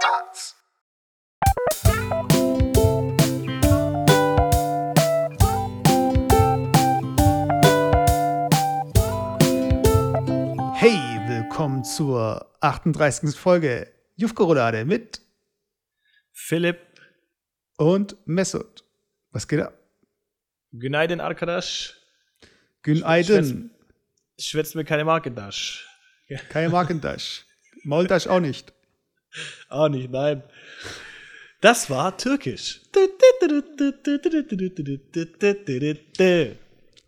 Parts. Hey, willkommen zur 38. Folge Jufko-Roulade mit Philipp, und Mesut. Was geht ab? Günaydin Arkadaş. Günaydin. Schwätzt mir keine Markendasch. Keine Markendasch. Maultasch auch nicht. Auch nicht, nein. Das war türkisch.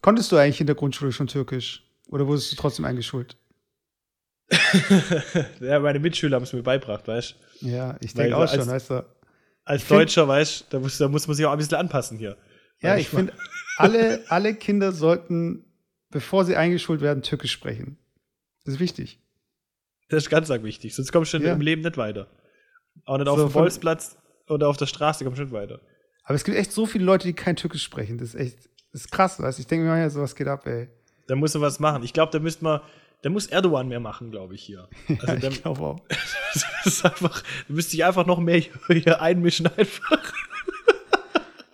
Konntest du eigentlich in der Grundschule schon Türkisch? Oder wurdest du trotzdem eingeschult? ja, meine Mitschüler haben es mir beigebracht, weißt du? Ja, ich denke auch schon, als- weißt du. Als Ich Deutscher, weißt du, da muss, da muss man sich auch ein bisschen anpassen hier. Ja, ich finde, alle, alle Kinder sollten, bevor sie eingeschult werden, Türkisch sprechen. Das ist wichtig. Das ist ganz arg wichtig, sonst kommst du Ja. im Leben nicht weiter. Auch nicht So, auf dem Bolzplatz oder auf der Straße kommst du nicht weiter. Aber es gibt echt so viele Leute, die kein Türkisch sprechen. Das ist echt, das ist krass, weißt du. Ich denke mir mal, sowas geht ab, ey. Da muss man was machen. Ich glaube, da müsste man, da muss Erdogan mehr machen, glaube ich, hier. Also Ja, da, ich glaube auch. das ist einfach, da müsste ich einfach noch mehr hier einmischen einfach.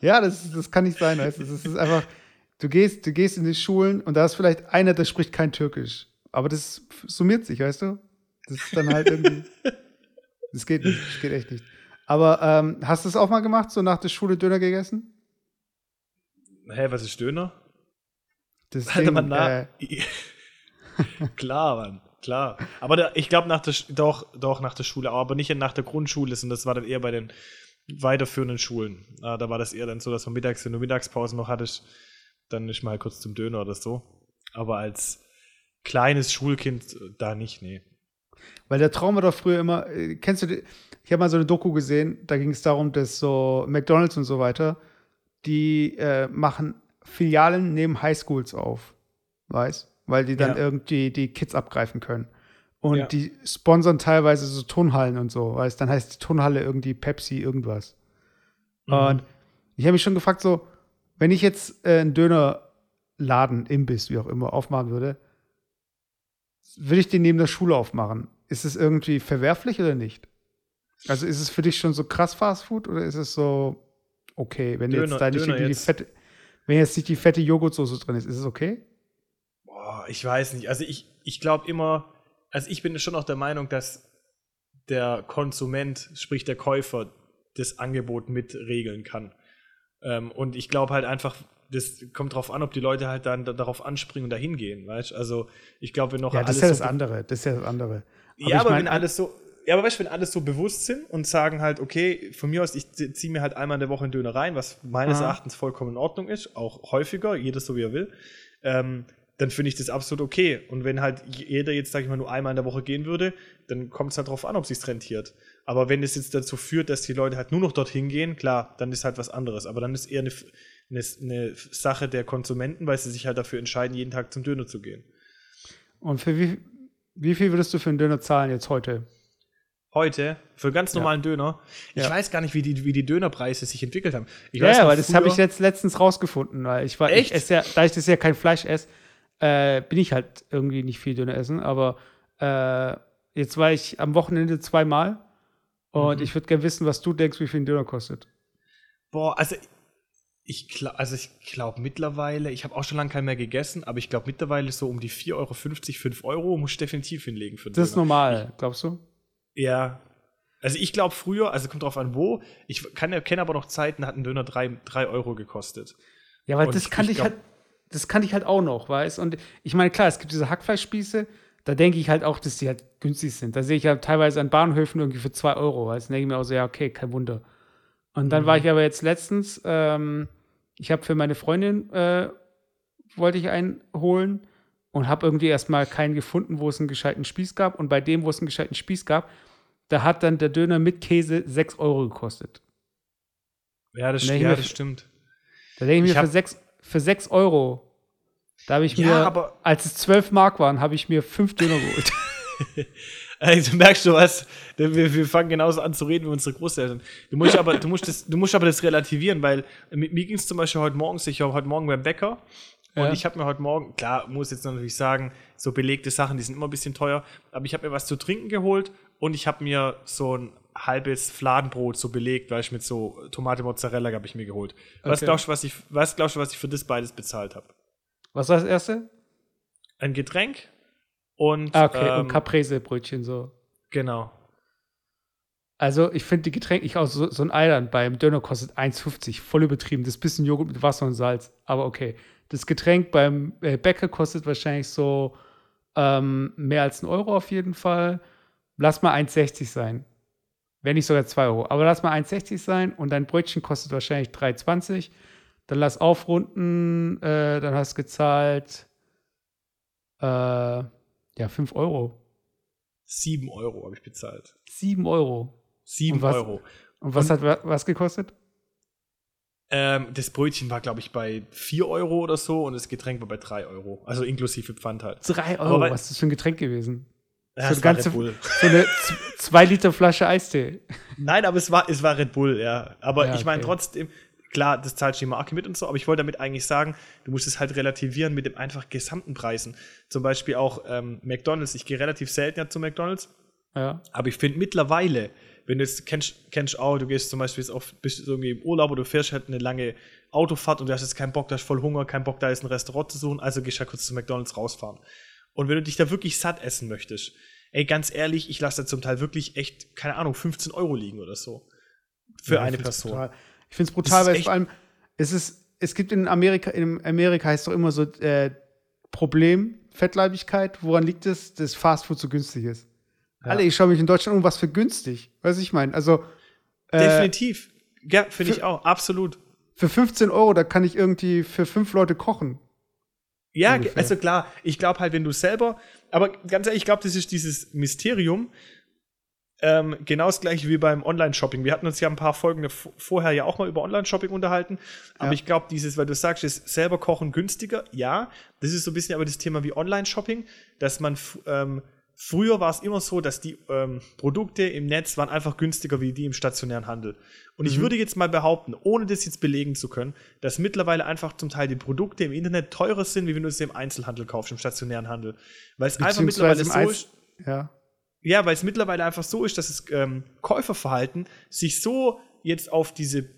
Ja, das, das kann nicht sein, weißt du. Das ist einfach, du gehst, du gehst in die Schulen und da ist vielleicht einer, der spricht kein Türkisch. Aber das summiert sich, weißt du? Das ist dann halt irgendwie. Das geht nicht, das geht echt nicht. Aber ähm, hast du es auch mal gemacht, so nach der Schule Döner gegessen? Hä, was ist Döner? Das Warte Ding, mal nach. äh, klar, Mann, klar. Aber da, ich glaube, nach der, doch, doch nach der Schule, aber nicht nach der Grundschule, sondern das war dann eher bei den weiterführenden Schulen. Ah, da war das eher dann so, dass man mittags, wenn du Mittagspause noch hattest, dann nicht mal kurz zum Döner oder so. Aber als kleines Schulkind äh, da nicht, nee. Weil der Traum war doch früher immer, äh, kennst du, ich habe mal so eine Doku gesehen, da ging es darum, dass so McDonalds und so weiter, die äh, machen Filialen neben Highschools auf, weißt? Weil die dann Ja. irgendwie die Kids abgreifen können. Und Ja. die sponsern teilweise so Turnhallen und so, weißt? Dann heißt die Turnhalle irgendwie Pepsi irgendwas. Mhm. Und ich habe mich schon gefragt, so, wenn ich jetzt äh, einen Dönerladen, Imbiss, wie auch immer, aufmachen würde, würde ich den neben der Schule aufmachen? Ist es irgendwie verwerflich oder nicht? Also ist es für dich schon so krass Fast Food oder ist es so okay, wenn Döner- jetzt da nicht die jetzt. fette, wenn jetzt nicht die fette Joghurtsoße drin ist, ist es okay? Boah, ich weiß nicht. Also ich, ich glaube immer, also ich bin schon auch der Meinung, dass der Konsument, sprich der Käufer, das Angebot mit regeln kann. Ähm, und ich glaube halt einfach, das kommt drauf an, ob die Leute halt dann da, darauf anspringen und dahin gehen, weißt Also ich glaube, wenn noch Ja, das ist ja das andere. Das ist ja das andere. Ja, ich aber mein, wenn alles so, ja, aber weißt du, wenn alles so bewusst sind und sagen halt, okay, von mir aus, ich ziehe mir halt einmal in der Woche einen Döner rein, was meines Aha. Erachtens vollkommen in Ordnung ist, auch häufiger, jeder so wie er will, ähm, dann finde ich das absolut okay. Und wenn halt jeder jetzt, sag ich mal, nur einmal in der Woche gehen würde, dann kommt es halt drauf an, ob sich's rentiert. Aber wenn es jetzt dazu führt, dass die Leute halt nur noch dorthin gehen, klar, dann ist halt was anderes. Aber dann ist eher eine, eine, eine Sache der Konsumenten, weil sie sich halt dafür entscheiden, jeden Tag zum Döner zu gehen. Und für wie, wie viel würdest du für einen Döner zahlen jetzt heute? Heute für einen ganz Ja. normalen Döner. Ich Ja. weiß gar nicht, wie die, wie die Dönerpreise sich entwickelt haben. Ich ja, ja, aber das habe ich jetzt letztens rausgefunden, weil ich war, Echt? ich ja, da ich das ja kein Fleisch esse, äh, bin ich halt irgendwie nicht viel Döner essen, aber äh, jetzt war ich am Wochenende zweimal und Mhm. ich würde gerne wissen, was du denkst, wie viel ein Döner kostet. Boah, also ich glaube, also ich glaube mittlerweile, ich habe auch schon lange keinen mehr gegessen, aber ich glaube mittlerweile so um die 4,50 Euro, 5 Euro muss ich definitiv hinlegen für Das ist Döner. normal, glaubst du? Ja. Also ich glaube früher, also kommt drauf an wo, ich kann, kenne aber noch Zeiten, hat ein Döner 3, Euro gekostet. Ja, weil Und das kannte ich ich, glaub- halt, das kannte ich halt auch noch, weißt Und ich meine, klar, es gibt diese Hackfleischspieße, da denke ich halt auch, dass die halt günstig sind. Da sehe ich halt teilweise an Bahnhöfen irgendwie für 2 Euro, weißt du? denke ich mir auch so, ja, okay, kein Wunder. Und dann Mhm. war ich aber jetzt letztens, ähm, ich habe für meine Freundin, äh, wollte ich einen holen und habe irgendwie erstmal keinen gefunden, wo es einen gescheiten Spieß gab. Und bei dem, wo es einen gescheiten Spieß gab, da hat dann der Döner mit Käse 6 Euro gekostet. Ja, das, ja, mir- das stimmt. Da denke ich Ich mir, für 6 für sechs Euro, da habe ich Ja, mir, aber- als es 12 Mark waren, habe ich mir fünf Döner geholt. Also merkst du was? Wir, wir fangen genauso an zu reden wie unsere Großeltern. Du musst aber, du musst das, du musst aber das relativieren, weil mit mir ging es zum Beispiel heute Morgen, ich war heute Morgen beim Bäcker und Ja. ich habe mir heute Morgen, klar, muss jetzt natürlich sagen, so belegte Sachen, die sind immer ein bisschen teuer, aber ich habe mir was zu trinken geholt und ich habe mir so ein halbes Fladenbrot so belegt, weißt du, mit so Tomate Mozzarella habe ich mir geholt. Was Okay. glaubst du, was ich, was glaubst du, was ich für das beides bezahlt habe? Was war das erste? Ein Getränk und Ah, okay, ähm, und Caprese-Brötchen so. genau. Also, ich finde die Getränke, ich auch so, so ein Eiland beim Döner kostet 1,50, voll übertrieben. Das bisschen Joghurt mit Wasser und Salz, aber okay. Das Getränk beim äh, Bäcker kostet wahrscheinlich so ähm, mehr als ein Euro auf jeden Fall. Lass mal 1,60 sein. Wenn nicht sogar 2 Euro. Aber lass mal 1,60 sein und dein Brötchen kostet wahrscheinlich 3,20. Dann lass aufrunden, äh, dann hast du gezahlt äh, ja, 5 Euro. Sieben Euro habe ich bezahlt. 7 Euro. Sieben Und was- Euro. Und was hat wa- was gekostet? Ähm, das Brötchen war, glaube ich, bei 4 Euro oder so und das Getränk war bei 3 Euro. Also inklusive Pfand halt. Drei Aber Euro. weil- Was ist das für ein Getränk gewesen? Ja, so eine war ganze, Red Bull. so eine z- zwei Liter Flasche Eistee. Nein, aber es war, es war Red Bull, ja. Aber Ja, ich meine okay. trotzdem, klar, das zahlt die Marke mit und so, aber ich wollte damit eigentlich sagen, du musst es halt relativieren mit dem einfach gesamten Preisen. Zum Beispiel auch ähm, McDonalds. Ich gehe relativ selten ja zu McDonalds, Ja. aber ich finde mittlerweile, wenn du jetzt kennst, kennst auch, du gehst zum Beispiel jetzt auf, bist irgendwie im Urlaub oder du fährst halt eine lange Autofahrt und du hast jetzt keinen Bock, du hast voll Hunger, keinen Bock, da ist ein Restaurant zu suchen, also gehst du ja kurz zu McDonalds rausfahren. Und wenn du dich da wirklich satt essen möchtest, ey, ganz ehrlich, ich lasse da zum Teil wirklich echt, keine Ahnung, 15 Euro liegen oder so. Für Ja, eine Person. Brutal. Ich finde es brutal, weil vor allem, es ist, es gibt in Amerika, in Amerika heißt doch immer so, äh, Problem, Fettleibigkeit, woran liegt es, dass Fastfood so günstig ist? Ja. Alle, ich schaue mich in Deutschland um, was für günstig. Weiß ich meine, also äh, Definitiv. Ja, finde ich auch, absolut. für 15 Euro, da kann ich irgendwie für fünf Leute kochen. Ja, Ungefähr. also klar, ich glaube halt, wenn du selber, aber ganz ehrlich, ich glaube, das ist dieses Mysterium, ähm, genau das gleiche wie beim Online-Shopping. Wir hatten uns ja ein paar Folgen vorher ja auch mal über Online-Shopping unterhalten, aber Ja. ich glaube, dieses, weil du sagst, ist selber kochen günstiger, ja, das ist so ein bisschen aber das Thema wie Online-Shopping, dass man ähm, Früher war es immer so, dass die ähm, Produkte im Netz waren einfach günstiger wie die im stationären Handel. Und ich Mhm. würde jetzt mal behaupten, ohne das jetzt belegen zu können, dass mittlerweile einfach zum Teil die Produkte im Internet teurer sind, wie wenn du sie im Einzelhandel kaufst, im stationären Handel. Weil es einfach mittlerweile so ist. Ja. Ja, weil es mittlerweile einfach so ist, dass das ähm, Käuferverhalten sich so jetzt auf diese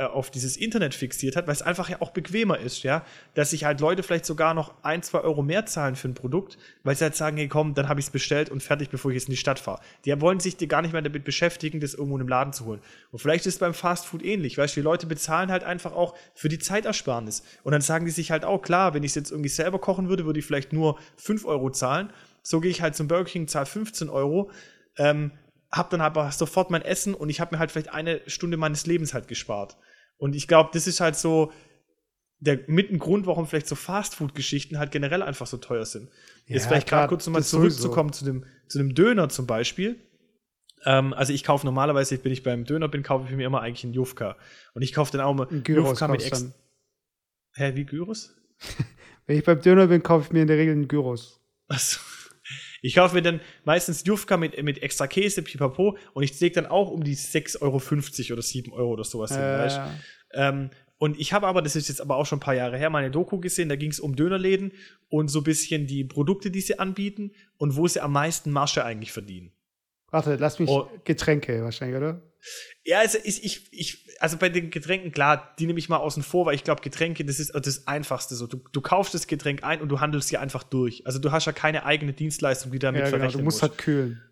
äh, auf dieses Internet fixiert hat, weil es einfach ja auch bequemer ist, ja, dass sich halt Leute vielleicht sogar noch ein, zwei Euro mehr zahlen für ein Produkt, weil sie halt sagen, hey komm, dann habe ich es bestellt und fertig, bevor ich jetzt in die Stadt fahre. Die wollen sich gar nicht mehr damit beschäftigen, das irgendwo im Laden zu holen. Und vielleicht ist es beim Fastfood ähnlich, weißt du, die Leute bezahlen halt einfach auch für die Zeitersparnis. Und dann sagen die sich halt auch, klar, wenn ich es jetzt irgendwie selber kochen würde, würde ich vielleicht nur 5 Euro zahlen. So gehe ich halt zum Burger King, zahle 15 Euro, ähm, hab dann aber sofort mein Essen und ich habe mir halt vielleicht eine Stunde meines Lebens halt gespart. Und ich glaube, das ist halt so der mit ein Grund, warum vielleicht so Fastfood-Geschichten halt generell einfach so teuer sind. Jetzt Ja, vielleicht klar, gerade kurz nochmal zurückzukommen zu dem, zu dem Döner zum Beispiel. Ähm, also ich kaufe normalerweise, wenn ich beim Döner bin, kaufe ich mir immer eigentlich einen Jufka. Und ich kaufe dann auch mal Jufka mit kaufst ex dann. Hä, wie Gyros? Wenn ich beim Döner bin, kaufe ich mir in der Regel einen Gyros. Achso. Ich kaufe mir dann meistens Jufka mit, mit extra Käse, pipapo, und ich lege dann auch um die 6,50 Euro oder 7 Euro oder sowas hin? Äh, Ähm, und ich habe aber, das ist jetzt aber auch schon ein paar Jahre her, meine Doku gesehen, da ging es um Dönerläden und so ein bisschen die Produkte, die sie anbieten und wo sie am meisten Masche eigentlich verdienen. warte, lass mich Oh. Getränke wahrscheinlich, oder? Ja, also ich, ich, ich, also bei den Getränken, klar, die nehme ich mal außen vor, weil ich glaube, Getränke, das ist das Einfachste so. Du, du kaufst das Getränk ein und du handelst sie einfach durch. Also du hast ja keine eigene Dienstleistung, die damit Ja, genau. verrechnen Du musst halt kühlen.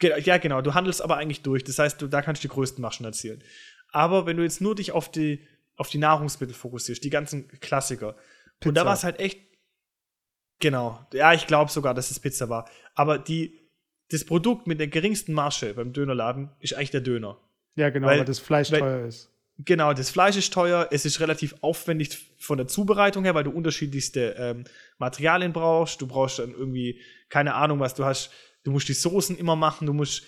Ja, genau, du handelst aber eigentlich durch. Das heißt, du, da kannst du die größten Maschen erzielen. Aber wenn du jetzt nur dich auf die, auf die Nahrungsmittel fokussierst, die ganzen Klassiker, und da Pizza. war es halt echt. Genau. Ja, ich glaube sogar, dass es Pizza war. Aber die, das Produkt mit der geringsten Masche beim Dönerladen ist eigentlich der Döner. Ja, genau, Weil- weil, das Fleisch weil- teuer ist. Genau, das Fleisch ist teuer, es ist relativ aufwendig von der Zubereitung her, weil du unterschiedlichste ähm, Materialien brauchst. Du brauchst dann irgendwie, keine Ahnung, was du hast. Du musst die Soßen immer machen, du musst,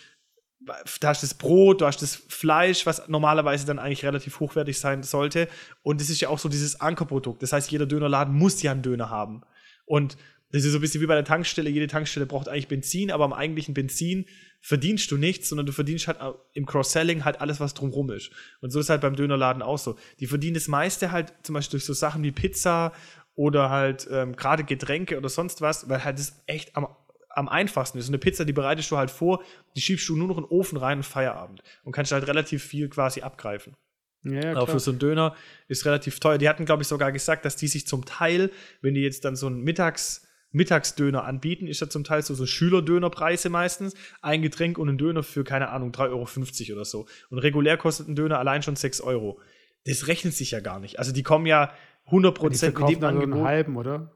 da hast das Brot, du hast das Fleisch, was normalerweise dann eigentlich relativ hochwertig sein sollte. Und das ist ja auch so dieses Ankerprodukt. Das heißt, jeder Dönerladen muss ja einen Döner haben. Und das ist so ein bisschen wie bei der Tankstelle. Jede Tankstelle braucht eigentlich Benzin, aber am eigentlichen Benzin verdienst du nichts, sondern du verdienst halt im Cross-Selling halt alles, was drumrum ist. Und so ist halt beim Dönerladen auch so. Die verdienen das meiste halt zum Beispiel durch so Sachen wie Pizza oder halt ähm, gerade Getränke oder sonst was, weil halt das echt am, am einfachsten ist. So eine Pizza, die bereitest du halt vor, die schiebst du nur noch in den Ofen rein und Feierabend. Und kannst halt relativ viel quasi abgreifen. Ja, Aber für so einen Döner ist relativ teuer. Die hatten, glaube ich, sogar gesagt, dass die sich zum Teil, wenn die jetzt dann so einen Mittags, Mittagsdöner anbieten, ist das zum Teil so, so Schülerdönerpreise meistens. Ein Getränk und ein Döner für, keine Ahnung, 3,50 Euro oder so. Und regulär kostet ein Döner allein schon 6 Euro. Das rechnet sich ja gar nicht. Also die kommen ja 100% die mit dem Angebot. einen halben, oder?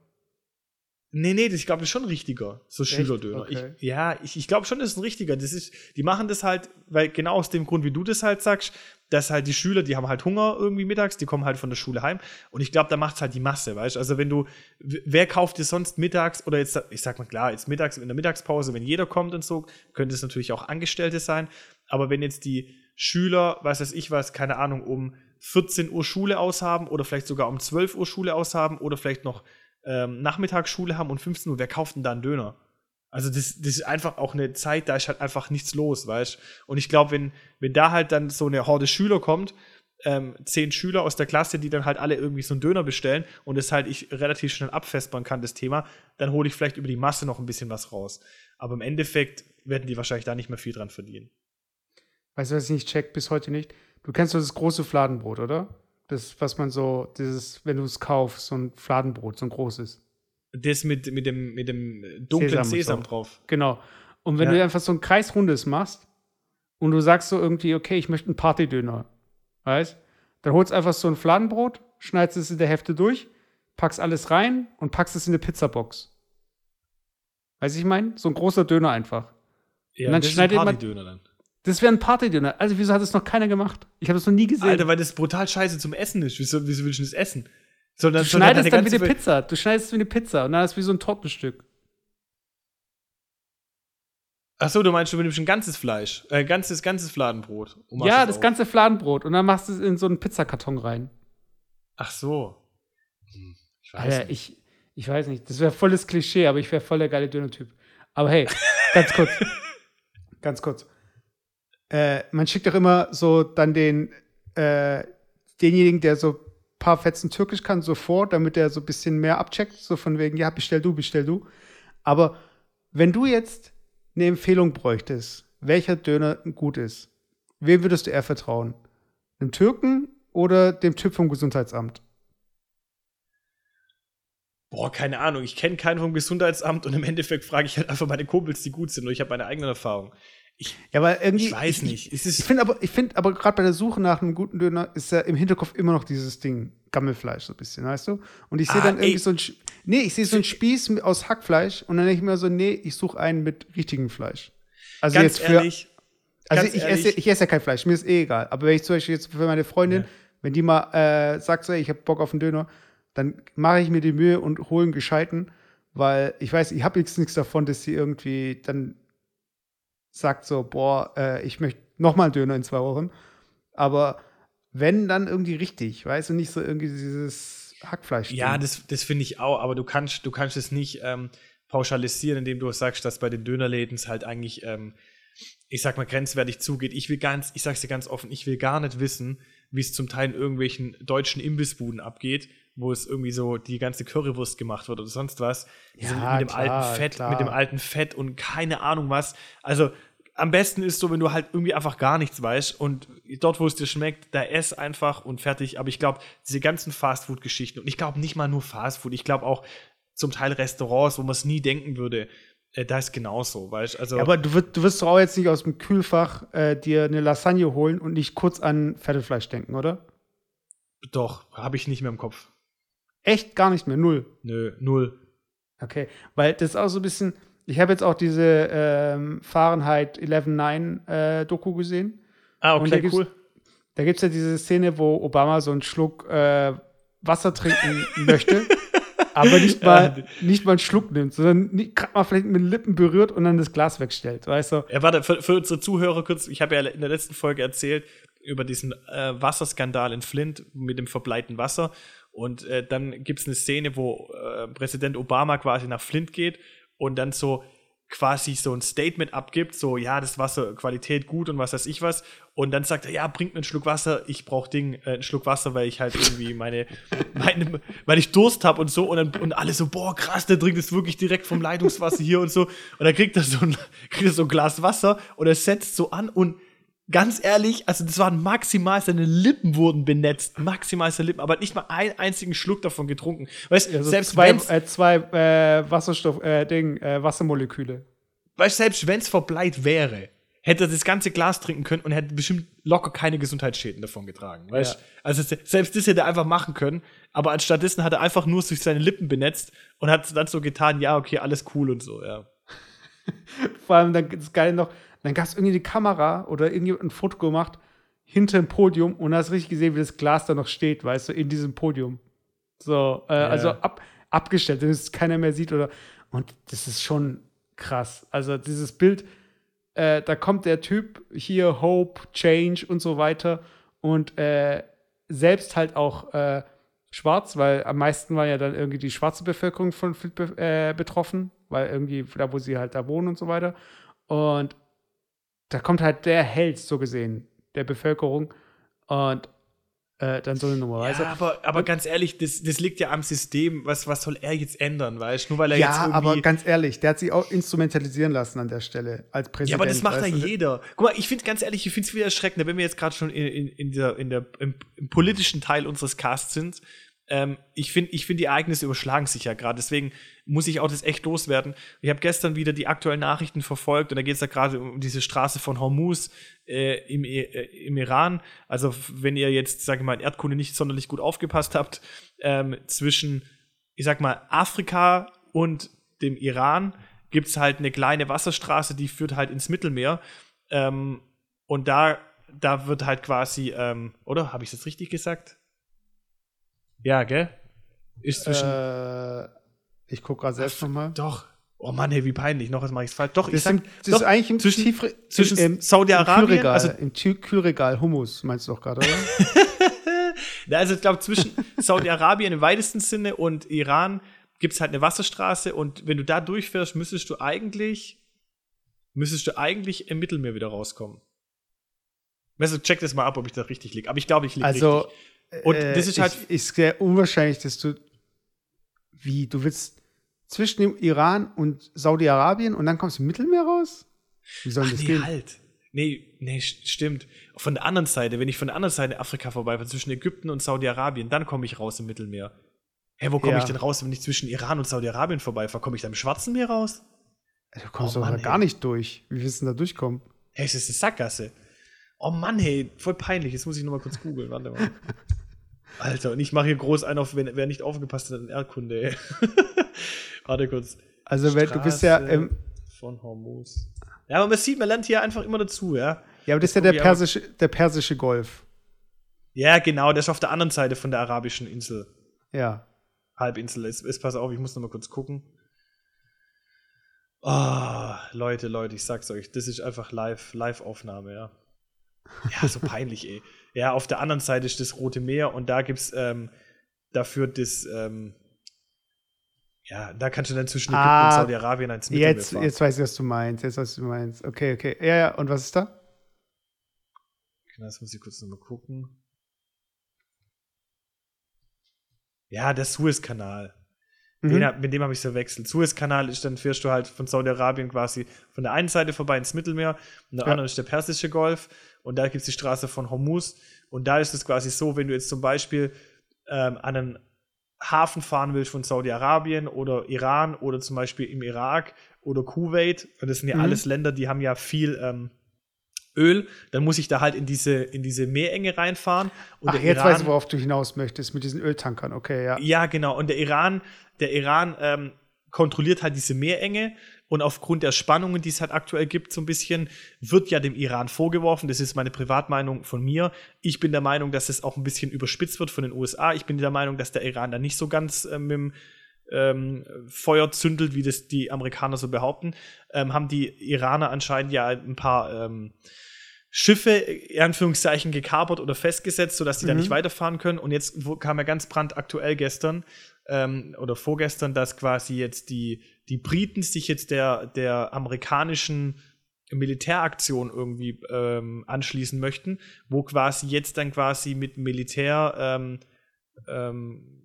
Nee, nee, ich glaube, das ist schon richtiger, so Echt? Schülerdöner. Okay. Ich, ja, ich, ich glaube schon, das ist ein richtiger. Das ist, die machen das halt, weil genau aus dem Grund, wie du das halt sagst, dass halt die Schüler, die haben halt Hunger irgendwie mittags, die kommen halt von der Schule heim. Und ich glaube, da macht es halt die Masse, weißt du? Also wenn du, wer kauft dir sonst mittags oder jetzt, ich sag mal klar, jetzt mittags in der Mittagspause, wenn jeder kommt und so, könnte es natürlich auch Angestellte sein. Aber wenn jetzt die Schüler, weiß weiß ich was, keine Ahnung, um 14 Uhr Schule aushaben oder vielleicht sogar um 12 Uhr Schule aushaben oder vielleicht noch ähm, Nachmittagsschule haben und 15 Uhr, wer kauft denn da einen Döner? Also das, das ist einfach auch eine Zeit, da ist halt einfach nichts los, weißt Und ich glaube, wenn, wenn da halt dann so eine Horde Schüler kommt, ähm, zehn Schüler aus der Klasse, die dann halt alle irgendwie so einen Döner bestellen und es halt ich relativ schnell abfestbaren kann, das Thema, dann hole ich vielleicht über die Masse noch ein bisschen was raus. Aber im Endeffekt werden die wahrscheinlich da nicht mehr viel dran verdienen. Weißt du, was ich nicht check bis heute nicht? Du kennst doch das große Fladenbrot, oder? Das, was man so, dieses, wenn du es kaufst, so ein Fladenbrot, so ein großes. Das mit, mit, dem, mit dem dunklen Sesam, Sesam drauf. Genau. Und wenn ja. du einfach so ein Kreisrundes machst und du sagst so irgendwie, okay, ich möchte einen Partydöner, weißt Dann holst einfach so ein Fladenbrot, schneidest es in der Hälfte durch, packst alles rein und packst es in eine Pizzabox. Weißt du, ich meine? So ein großer Döner einfach. Ja, und dann das schneidet ist ein Partydöner dann. Das wäre ein Partydöner. Also, wieso hat es noch keiner gemacht? Ich habe das noch nie gesehen. Alter, weil das brutal scheiße zum Essen ist. Wieso, wieso willst du das essen? Sondern, du schneidest dann wie eine Pizza. Du schneidest wie eine Pizza und dann ist es wie so ein Tortenstück. Ach so, du meinst, du nimmst ein ganzes Fleisch, äh, ganzes, ganzes Fladenbrot. Ja, das auf. ganze Fladenbrot und dann machst du es in so einen Pizzakarton rein. Ach so. Hm, ich weiß Alter, nicht. Ich, ich weiß nicht. Das wäre volles Klischee, aber ich wäre voll der geile Döner-Typ. Aber hey, ganz kurz. ganz kurz äh, man schickt doch immer so dann den, äh, denjenigen, der so ein paar Fetzen Türkisch kann, so vor, damit er so ein bisschen mehr abcheckt, so von wegen, ja, bestell du, bestell du. Aber wenn du jetzt eine Empfehlung bräuchtest, welcher Döner gut ist, wem würdest du eher vertrauen? Dem Türken oder dem Typ vom Gesundheitsamt? Boah, keine Ahnung. Ich kenne keinen vom Gesundheitsamt und im Endeffekt frage ich halt einfach meine Kumpels, die gut sind und ich habe meine eigenen Erfahrungen. Ich, ja, aber irgendwie, ich weiß nicht. Ich, ich finde aber, ich find aber gerade bei der Suche nach einem guten Döner ist ja im Hinterkopf immer noch dieses Ding, Gammelfleisch so ein bisschen, weißt du? Und ich sehe ah, dann irgendwie ey. so ein, nee, ich sehe so ein Spieß aus Hackfleisch und dann denke ich mir so, nee, ich suche einen mit richtigem Fleisch. Also Ganz jetzt für, ehrlich. Also ich esse, ich esse ja kein Fleisch, mir ist eh egal. Aber wenn ich zum Beispiel jetzt für meine Freundin, ja. wenn die mal äh, sagt, so, ey, ich habe Bock auf einen Döner, dann mache ich mir die Mühe und hole einen gescheiten, weil ich weiß, ich habe nichts davon, dass sie irgendwie dann sagt so, boah, äh, ich möchte nochmal Döner in zwei Wochen. Aber wenn, dann irgendwie richtig, weißt du, nicht so irgendwie dieses Hackfleisch. Ja, das, das finde ich auch, aber du kannst, du kannst es nicht ähm, pauschalisieren, indem du sagst, dass bei den Dönerläden es halt eigentlich, ähm, ich sag mal, grenzwertig zugeht. Ich will ganz, ich sag's dir ganz offen, ich will gar nicht wissen, wie es zum Teil in irgendwelchen deutschen Imbissbuden abgeht, wo es irgendwie so die ganze Currywurst gemacht wird oder sonst was. Ja, mit dem klar, alten Fett, klar. mit dem alten Fett und keine Ahnung was. Also am besten ist so, wenn du halt irgendwie einfach gar nichts weißt und dort, wo es dir schmeckt, da ess einfach und fertig. Aber ich glaube, diese ganzen Fastfood-Geschichten und ich glaube nicht mal nur Fastfood, ich glaube auch zum Teil Restaurants, wo man es nie denken würde, äh, da ist genauso, weißt also. Ja, aber du, wirst, du wirst doch auch jetzt nicht aus dem Kühlfach äh, dir eine Lasagne holen und nicht kurz an Pferdefleisch denken, oder? Doch, habe ich nicht mehr im Kopf. Echt gar nicht mehr, null. Nö, null. Okay, weil das ist auch so ein bisschen, ich habe jetzt auch diese ähm, Fahrenheit 11.9 äh, Doku gesehen. Ah, okay, da cool. Da gibt es ja diese Szene, wo Obama so einen Schluck äh, Wasser trinken möchte, aber nicht mal, ja. nicht mal einen Schluck nimmt, sondern gerade mal vielleicht mit den Lippen berührt und dann das Glas wegstellt, weißt du? Ja, warte, für, für unsere Zuhörer kurz, ich habe ja in der letzten Folge erzählt über diesen äh, Wasserskandal in Flint mit dem verbleiten Wasser. Und äh, dann gibt es eine Szene, wo äh, Präsident Obama quasi nach Flint geht und dann so quasi so ein Statement abgibt, so ja, das Wasser Qualität gut und was weiß ich was. Und dann sagt er, ja, bringt mir einen Schluck Wasser, ich brauche Ding äh, einen Schluck Wasser, weil ich halt irgendwie meine, meine weil ich Durst habe und so. Und dann und alle so, boah, krass, der trinkt es wirklich direkt vom Leitungswasser hier und so. Und dann kriegt er so ein kriegt er so ein Glas Wasser und er setzt so an und ganz ehrlich, also das waren maximal seine Lippen wurden benetzt, maximal seine Lippen, aber nicht mal einen einzigen Schluck davon getrunken. Weißt Also selbst zwei, äh, zwei äh, Wasserstoff, äh, Ding, äh, Wassermoleküle. weißt, selbst wenn's verbleit wäre, hätte er das ganze Glas trinken können und hätte bestimmt locker keine Gesundheitsschäden davon getragen. Weißt? Ja. Also se- selbst das hätte er einfach machen können, aber anstattdessen hat er einfach nur durch seine Lippen benetzt und hat dann so getan, ja, okay, alles cool und so, ja. Vor allem, dann das Geile noch, dann gab es irgendwie eine Kamera oder irgendjemand ein Foto gemacht hinter dem Podium und hast richtig gesehen, wie das Glas da noch steht, weißt du, in diesem Podium. So, äh, also ab, abgestellt, dass es keiner mehr sieht oder. Und das ist schon krass. Also dieses Bild, äh, da kommt der Typ hier, Hope, Change und so weiter und äh, selbst halt auch äh, schwarz, weil am meisten war ja dann irgendwie die schwarze Bevölkerung von be äh, betroffen, weil irgendwie da, wo sie halt da wohnen und so weiter. Und da kommt halt der Held, so gesehen, der Bevölkerung und äh, dann so eine Nummer? Ja, aber, aber ganz ehrlich, das, das liegt ja am System. Was, was soll er jetzt ändern, weißt du? Nur weil er jetzt Ja, irgendwie aber ganz ehrlich, der hat sich auch instrumentalisieren lassen an der Stelle als Präsident. Ja, aber das macht ja jeder. Guck mal, ich finde ganz ehrlich, ich finde es wieder erschreckend, wenn wir jetzt gerade schon in, in, in der, in der, im, im politischen Teil unseres Casts sind. Ähm, ich finde, ich find, die Ereignisse überschlagen sich ja gerade. Deswegen muss ich auch das echt loswerden. Ich habe gestern wieder die aktuellen Nachrichten verfolgt und da geht es ja gerade um diese Straße von Hormuz äh, im, äh, im Iran. Also, wenn ihr jetzt, sage ich mal, in Erdkunde nicht sonderlich gut aufgepasst habt, ähm, zwischen, ich sag mal, Afrika und dem Iran gibt es halt eine kleine Wasserstraße, die führt halt ins Mittelmeer. Ähm, und da, da wird halt quasi, ähm, oder? Habe ich das richtig gesagt? Ja, gell? Ist zwischen. Äh, ich gucke gerade selbst nochmal. doch. Oh Mann, hey, wie peinlich. Noch was mache ich falsch. Doch, ich Das, sag. sind, das doch, ist eigentlich im zwischen, Tiefre zwischen Saudi-Arabien, also- im Kühlregal Hummus, meinst du doch gerade, oder? Na, also ich glaube, zwischen Saudi-Arabien im weitesten Sinne und Iran gibt es halt eine Wasserstraße und wenn du da durchfährst, müsstest du eigentlich, müsstest du eigentlich im Mittelmeer wieder rauskommen. Weißt du, check das mal ab, ob ich da richtig liege. Aber ich glaube, ich liege Also, richtig. Und äh, das ist halt- Ich, ist sehr unwahrscheinlich, dass du. Wie? Du willst zwischen dem Iran und Saudi-Arabien und dann kommst du im Mittelmeer raus? Wie soll Ach, das nee, gehen? halt. Nee, nee, st- stimmt. Von der anderen Seite, wenn ich von der anderen Seite Afrika vorbeifahre, zwischen Ägypten und Saudi-Arabien, dann komme ich raus im Mittelmeer. Hä, wo komme Ja. ich denn raus, wenn ich zwischen Iran und Saudi-Arabien vorbeifahre? Komme ich da im Schwarzen Meer raus? Du kommst Oh doch Mann, da gar ey. nicht durch. Wie willst du denn da durchkommen? Hey, es ist eine Sackgasse. Oh Mann, hey, voll peinlich. Jetzt muss ich noch mal kurz googeln. Warte mal. Alter, und ich mache hier groß einen auf, wenn, wer nicht aufgepasst hat, in Erdkunde. ey. Warte kurz. Also, wenn, du bist ja Straße im. von Hormuz. Ja, aber man sieht, man lernt hier einfach immer dazu, ja. Ja, aber das ist ja der persische, der persische Golf. Ja, genau, der ist auf der anderen Seite von der arabischen Insel. Ja. Halbinsel. Ist, ist pass auf, ich muss noch mal kurz gucken. Oh, Leute, Leute, ich sag's euch, das ist einfach live, Live-Aufnahme, ja. Ja, so peinlich, ey. Ja, auf der anderen Seite ist das Rote Meer und da gibt's ähm, dafür das, ähm, ja, da kannst du dann zwischen Ägypten Ah, und Saudi-Arabien ins Mittelmeer Jetzt, fahren. jetzt weiß ich, was du meinst. Jetzt weiß ich, was du meinst. Okay, okay. Ja, ja. Und was ist da? Das muss ich kurz noch mal gucken. Ja, der Suezkanal. Mhm. Den, mit dem habe ich verwechselt. Suezkanal ist, dann fährst du halt von Saudi-Arabien quasi von der einen Seite vorbei ins Mittelmeer und der Ja. anderen ist der Persische Golf und da gibt es die Straße von Hormuz und da ist es quasi so, wenn du jetzt zum Beispiel ähm, an einen Hafen fahren willst von Saudi-Arabien oder Iran oder zum Beispiel im Irak oder Kuwait, und das sind ja Mhm. alles Länder, die haben ja viel ähm, Öl, dann muss ich da halt in diese, in diese Meerenge reinfahren. Und Ach, der jetzt Iran, weiß ich, worauf du hinaus möchtest mit diesen Öltankern. Okay, ja. ja, genau. Und der Iran, der Iran ähm, kontrolliert halt diese Meerenge und aufgrund der Spannungen, die es halt aktuell gibt, so ein bisschen, wird ja dem Iran vorgeworfen. Das ist meine Privatmeinung von mir. Ich bin der Meinung, dass es auch ein bisschen überspitzt wird von den USA. Ich bin der Meinung, dass der Iran da nicht so ganz äh, mit dem ähm, Feuer zündelt, wie das die Amerikaner so behaupten. Ähm, haben die Iraner anscheinend ja ein paar ähm, Schiffe, in Anführungszeichen, gekapert oder festgesetzt, sodass die da Mhm. nicht weiterfahren können. Und jetzt kam ja ganz brandaktuell gestern ähm, oder vorgestern, dass quasi jetzt die, die Briten sich jetzt der, der amerikanischen Militäraktion irgendwie ähm, anschließen möchten, wo quasi jetzt dann quasi mit Militär ähm, ähm,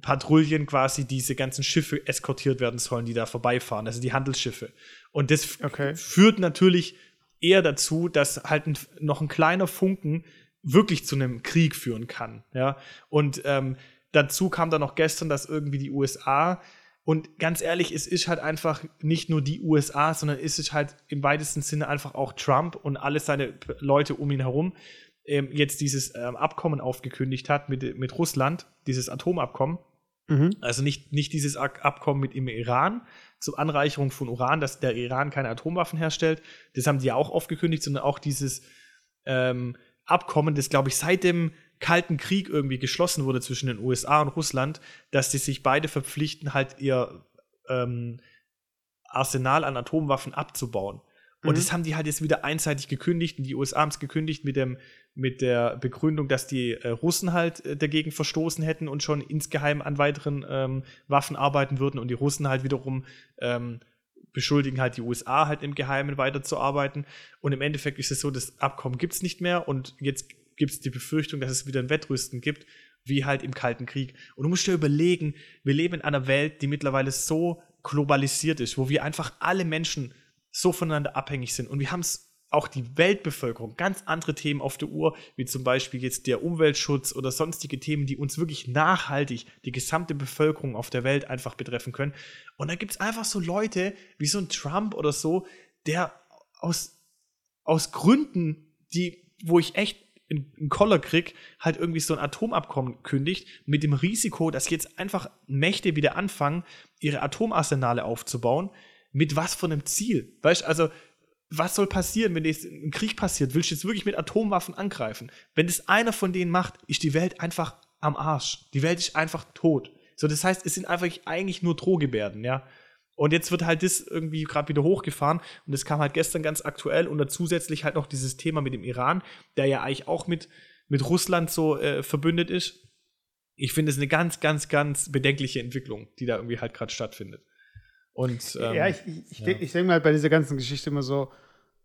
Patrouillen quasi diese ganzen Schiffe eskortiert werden sollen, die da vorbeifahren, also die Handelsschiffe. Und das okay. führt natürlich eher dazu, dass halt ein, noch ein kleiner Funken wirklich zu einem Krieg führen kann. Ja? Und ähm, dazu kam dann noch gestern, dass irgendwie die USA und ganz ehrlich, es ist halt einfach nicht nur die USA, sondern es ist halt im weitesten Sinne einfach auch Trump und alle seine Leute um ihn herum ähm, jetzt dieses ähm, Abkommen aufgekündigt hat mit, mit Russland, dieses Atomabkommen. Mhm. Also nicht, nicht dieses Abkommen mit dem Iran zur Anreicherung von Uran, dass der Iran keine Atomwaffen herstellt. Das haben die ja auch aufgekündigt, sondern auch dieses ähm, Abkommen, das, glaube ich, seit dem Kalten Krieg irgendwie geschlossen wurde zwischen den USA und Russland, dass sie sich beide verpflichten, halt ihr ähm, Arsenal an Atomwaffen abzubauen. Mhm. Und das haben die halt jetzt wieder einseitig gekündigt und die USA haben es gekündigt mit, dem, mit der Begründung, dass die äh, Russen halt äh, dagegen verstoßen hätten und schon insgeheim an weiteren ähm, Waffen arbeiten würden und die Russen halt wiederum ähm, beschuldigen halt die USA halt im Geheimen weiterzuarbeiten. Und im Endeffekt ist es so, das Abkommen gibt es nicht mehr und jetzt gibt es die Befürchtung, dass es wieder ein Wettrüsten gibt, wie halt im Kalten Krieg. Und du musst dir überlegen, wir leben in einer Welt, die mittlerweile so globalisiert ist, wo wir einfach alle Menschen so voneinander abhängig sind. Und wir haben es auch die Weltbevölkerung ganz andere Themen auf der Uhr, wie zum Beispiel jetzt der Umweltschutz oder sonstige Themen, die uns wirklich nachhaltig die gesamte Bevölkerung auf der Welt einfach betreffen können. Und da gibt es einfach so Leute wie so ein Trump oder so, der aus, aus Gründen, die, wo ich echt einen Koller krieg, halt irgendwie so ein Atomabkommen kündigt, mit dem Risiko, dass jetzt einfach Mächte wieder anfangen, ihre Atomarsenale aufzubauen. Mit was von einem Ziel? Weißt du, also, was soll passieren, wenn jetzt ein Krieg passiert? Willst du jetzt wirklich mit Atomwaffen angreifen? Wenn das einer von denen macht, ist die Welt einfach am Arsch. Die Welt ist einfach tot. So, das heißt, es sind einfach eigentlich nur Drohgebärden, ja. Und jetzt wird halt das irgendwie gerade wieder hochgefahren und das kam halt gestern ganz aktuell und dann zusätzlich halt noch dieses Thema mit dem Iran, der ja eigentlich auch mit, mit Russland so äh, verbündet ist. Ich finde es eine ganz, ganz, ganz bedenkliche Entwicklung, die da irgendwie halt gerade stattfindet. Und, ähm, ja, ich, ich, ja. denke mal bei dieser ganzen Geschichte immer so,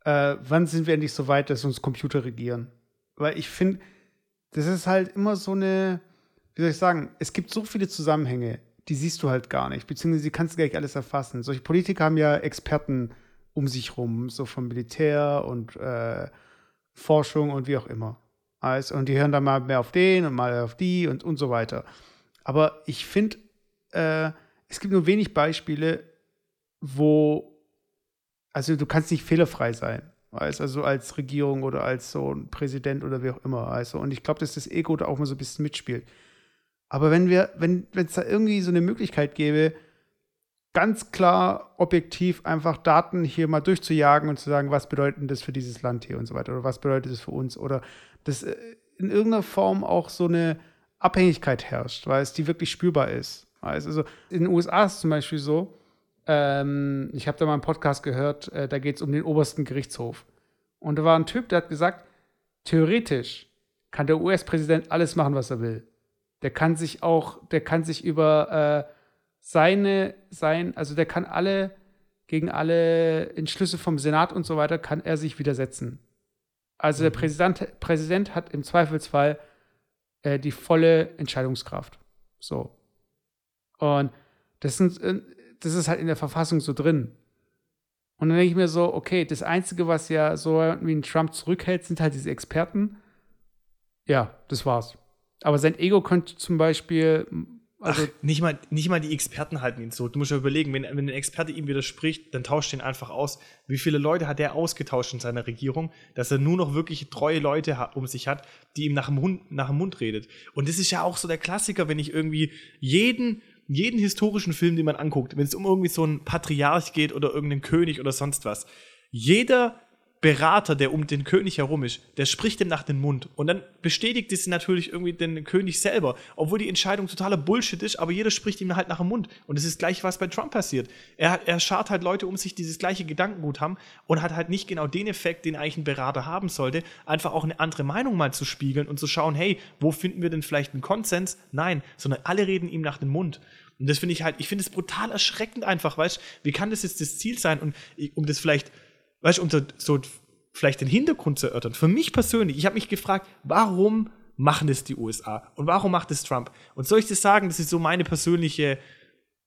äh, wann sind wir endlich so weit, dass uns Computer regieren? Weil ich finde, das ist halt immer so eine, wie soll ich sagen, es gibt so viele Zusammenhänge die siehst du halt gar nicht, beziehungsweise die kannst du gar nicht alles erfassen. Solche Politiker haben ja Experten um sich rum, so vom Militär und äh, Forschung und wie auch immer. Also, und die hören dann mal mehr auf den und mal auf die und, und so weiter. Aber ich finde, äh, es gibt nur wenig Beispiele, wo, also du kannst nicht fehlerfrei sein. Also als Regierung oder als so ein Präsident oder wie auch immer. Also, und ich glaube, dass das Ego da auch mal so ein bisschen mitspielt. Aber wenn wir, wenn es da irgendwie so eine Möglichkeit gäbe, ganz klar objektiv einfach Daten hier mal durchzujagen und zu sagen, was bedeutet das für dieses Land hier und so weiter oder was bedeutet das für uns oder dass äh, in irgendeiner Form auch so eine Abhängigkeit herrscht, weil es die wirklich spürbar ist. Also in den USA ist es zum Beispiel so, ähm, ich habe da mal einen Podcast gehört, äh, da geht es um den obersten Gerichtshof. Und da war ein Typ, der hat gesagt, theoretisch kann der US-Präsident alles machen, was er will. Der kann sich auch, der kann sich über äh, seine, sein, also der kann alle, gegen alle Entschlüsse vom Senat und so weiter, kann er sich widersetzen. Also mhm. der Präsident, Präsident hat im Zweifelsfall äh, die volle Entscheidungskraft. So. Und das, sind, äh, das ist halt in der Verfassung so drin. Und dann denke ich mir so, okay, das Einzige, was ja so wie ein Trump zurückhält, sind halt diese Experten. Ja, das war's. Aber sein Ego könnte zum Beispiel. Also Ach, nicht, mal, nicht mal die Experten halten ihn so. Du musst ja überlegen, wenn, wenn ein Experte ihm widerspricht, dann tauscht ihn einfach aus. Wie viele Leute hat er ausgetauscht in seiner Regierung, dass er nur noch wirklich treue Leute um sich hat, die ihm nach dem, Mund, nach dem Mund redet. Und das ist ja auch so der Klassiker, wenn ich irgendwie jeden, jeden historischen Film, den man anguckt, wenn es um irgendwie so einen Patriarch geht oder irgendeinen König oder sonst was, jeder Berater, der um den König herum ist, der spricht ihm nach den Mund. Und dann bestätigt es natürlich irgendwie den König selber, obwohl die Entscheidung totaler Bullshit ist, aber jeder spricht ihm halt nach dem Mund. Und es ist gleich, was bei Trump passiert. Er, er schart halt Leute um sich, die dieses gleiche Gedankengut haben und hat halt nicht genau den Effekt, den eigentlich ein Berater haben sollte, einfach auch eine andere Meinung mal zu spiegeln und zu schauen, hey, wo finden wir denn vielleicht einen Konsens? Nein, sondern alle reden ihm nach dem Mund. Und das finde ich halt, ich finde es brutal erschreckend einfach, weißt wie kann das jetzt das Ziel sein? Und um das vielleicht, weißt du, um so vielleicht den Hintergrund zu erörtern. Für mich persönlich, ich habe mich gefragt, warum machen das die USA? Und warum macht es Trump? Und soll ich das sagen, das ist so meine persönliche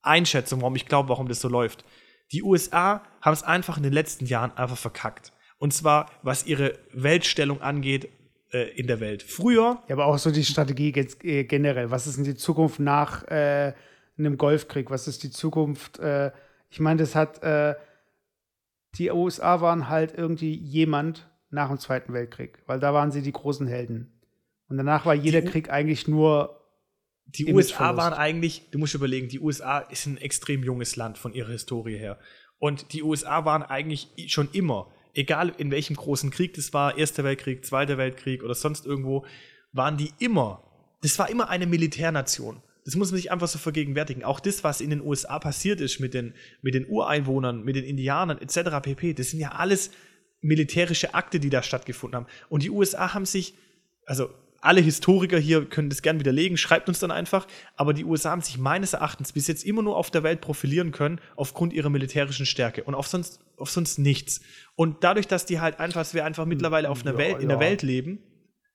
Einschätzung, warum ich glaube, warum das so läuft. Die USA haben es einfach in den letzten Jahren einfach verkackt. Und zwar, was ihre Weltstellung angeht äh, in der Welt. Früher. Ja, aber auch so die Strategie äh, generell. Was ist denn die Zukunft nach äh, einem Golfkrieg? Was ist die Zukunft? Äh, ich meine, das hat. Äh, die USA waren halt irgendwie jemand nach dem Zweiten Weltkrieg, weil da waren sie die großen Helden. Und danach war jeder Krieg eigentlich nur. Die USA waren eigentlich, du musst überlegen, die USA ist ein extrem junges Land von ihrer Historie her. Und die USA waren eigentlich schon immer, egal in welchem großen Krieg das war, Erster Weltkrieg, Zweiter Weltkrieg oder sonst irgendwo, waren die immer, das war immer eine Militärnation. Das muss man sich einfach so vergegenwärtigen. Auch das, was in den USA passiert ist mit den, mit den Ureinwohnern, mit den Indianern etc. pp., das sind ja alles militärische Akte, die da stattgefunden haben. Und die USA haben sich, also alle Historiker hier können das gern widerlegen, schreibt uns dann einfach. Aber die USA haben sich meines Erachtens bis jetzt immer nur auf der Welt profilieren können, aufgrund ihrer militärischen Stärke und auf sonst, auf sonst nichts. Und dadurch, dass die halt einfach, dass wir einfach mittlerweile auf einer ja, Welt, in der Welt leben.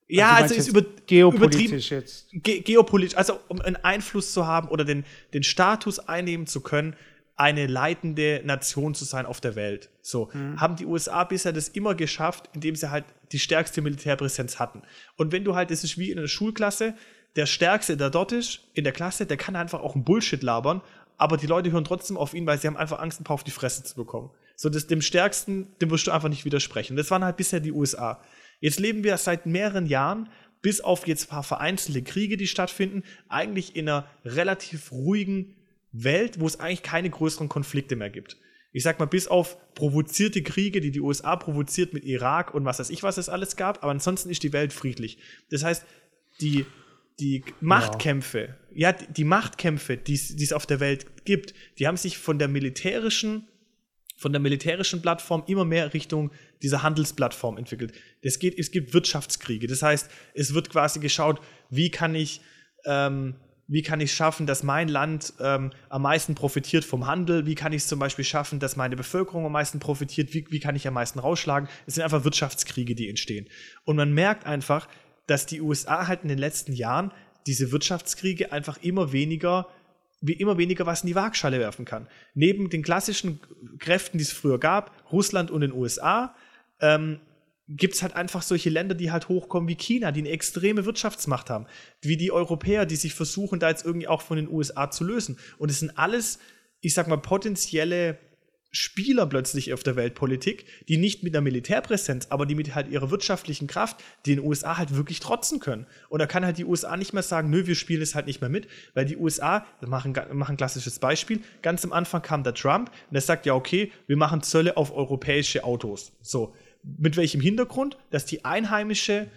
Also ja, also ist über, geopolitisch jetzt. Ge geopolitisch, also um einen Einfluss zu haben oder den, den Status einnehmen zu können, eine leitende Nation zu sein auf der Welt. So mhm. haben die USA bisher das immer geschafft, indem sie halt die stärkste Militärpräsenz hatten. Und wenn du halt, das ist wie in einer Schulklasse, der Stärkste, der dort ist, in der Klasse, der kann einfach auch einen Bullshit labern, aber die Leute hören trotzdem auf ihn, weil sie haben einfach Angst, ein paar auf die Fresse zu bekommen. So, das, dem Stärksten, dem wirst du einfach nicht widersprechen. Das waren halt bisher die USA. Jetzt leben wir seit mehreren Jahren, bis auf jetzt ein paar vereinzelte Kriege, die stattfinden, eigentlich in einer relativ ruhigen Welt, wo es eigentlich keine größeren Konflikte mehr gibt. Ich sag mal, bis auf provozierte Kriege, die die USA provoziert mit Irak und was weiß ich, was es alles gab, aber ansonsten ist die Welt friedlich. Das heißt, die, die Machtkämpfe, ja, ja die Machtkämpfe, die es auf der Welt gibt, die haben sich von der militärischen von der militärischen Plattform immer mehr Richtung dieser Handelsplattform entwickelt. Es, geht, es gibt Wirtschaftskriege. Das heißt, es wird quasi geschaut, wie kann ich ähm, wie kann ich schaffen, dass mein Land ähm, am meisten profitiert vom Handel, wie kann ich es zum Beispiel schaffen, dass meine Bevölkerung am meisten profitiert, wie, wie kann ich am meisten rausschlagen. Es sind einfach Wirtschaftskriege, die entstehen. Und man merkt einfach, dass die USA halt in den letzten Jahren diese Wirtschaftskriege einfach immer weniger wie immer weniger was in die Waagschale werfen kann. Neben den klassischen Kräften, die es früher gab, Russland und den USA, ähm, gibt es halt einfach solche Länder, die halt hochkommen wie China, die eine extreme Wirtschaftsmacht haben, wie die Europäer, die sich versuchen, da jetzt irgendwie auch von den USA zu lösen. Und es sind alles, ich sag mal, potenzielle Spieler plötzlich auf der Weltpolitik, die nicht mit einer Militärpräsenz, aber die mit halt ihrer wirtschaftlichen Kraft den USA halt wirklich trotzen können. Und da kann halt die USA nicht mehr sagen, nö, wir spielen es halt nicht mehr mit, weil die USA, wir machen, machen ein klassisches Beispiel, ganz am Anfang kam der Trump und der sagt ja, okay, wir machen Zölle auf europäische Autos. So, mit welchem Hintergrund? Dass die einheimische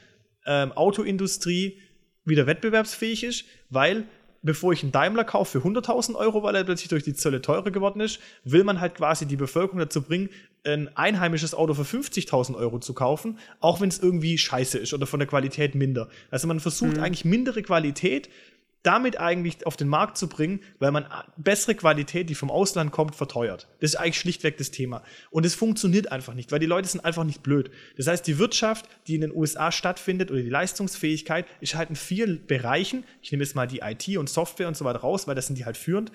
ähm, Autoindustrie wieder wettbewerbsfähig ist, weil bevor ich einen Daimler kaufe für 100.000 Euro, weil er plötzlich durch die Zölle teurer geworden ist, will man halt quasi die Bevölkerung dazu bringen, ein einheimisches Auto für 50.000 Euro zu kaufen, auch wenn es irgendwie scheiße ist oder von der Qualität minder. Also man versucht mhm. eigentlich mindere Qualität damit eigentlich auf den Markt zu bringen, weil man bessere Qualität, die vom Ausland kommt, verteuert. Das ist eigentlich schlichtweg das Thema. Und es funktioniert einfach nicht, weil die Leute sind einfach nicht blöd. Das heißt, die Wirtschaft, die in den USA stattfindet oder die Leistungsfähigkeit, ist halt in vielen Bereichen, ich nehme jetzt mal die IT und Software und so weiter raus, weil das sind die halt führend,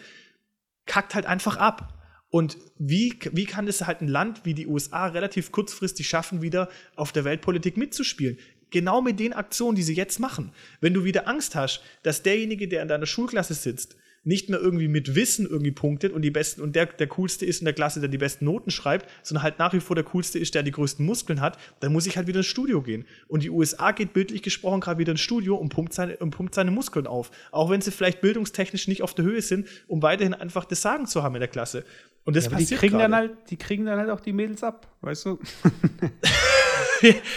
kackt halt einfach ab. Und wie, wie kann es halt ein Land wie die USA relativ kurzfristig schaffen, wieder auf der Weltpolitik mitzuspielen? Genau mit den Aktionen, die sie jetzt machen. Wenn du wieder Angst hast, dass derjenige, der in deiner Schulklasse sitzt, nicht mehr irgendwie mit Wissen irgendwie punktet und die besten und der der coolste ist in der Klasse, der die besten Noten schreibt, sondern halt nach wie vor der coolste ist, der die größten Muskeln hat, dann muss ich halt wieder ins Studio gehen. Und die USA geht bildlich gesprochen gerade wieder ins Studio und pumpt seine und pumpt seine Muskeln auf, auch wenn sie vielleicht bildungstechnisch nicht auf der Höhe sind, um weiterhin einfach das Sagen zu haben in der Klasse. Und das ja, passiert die kriegen grade. dann halt, die kriegen dann halt auch die Mädels ab, weißt du?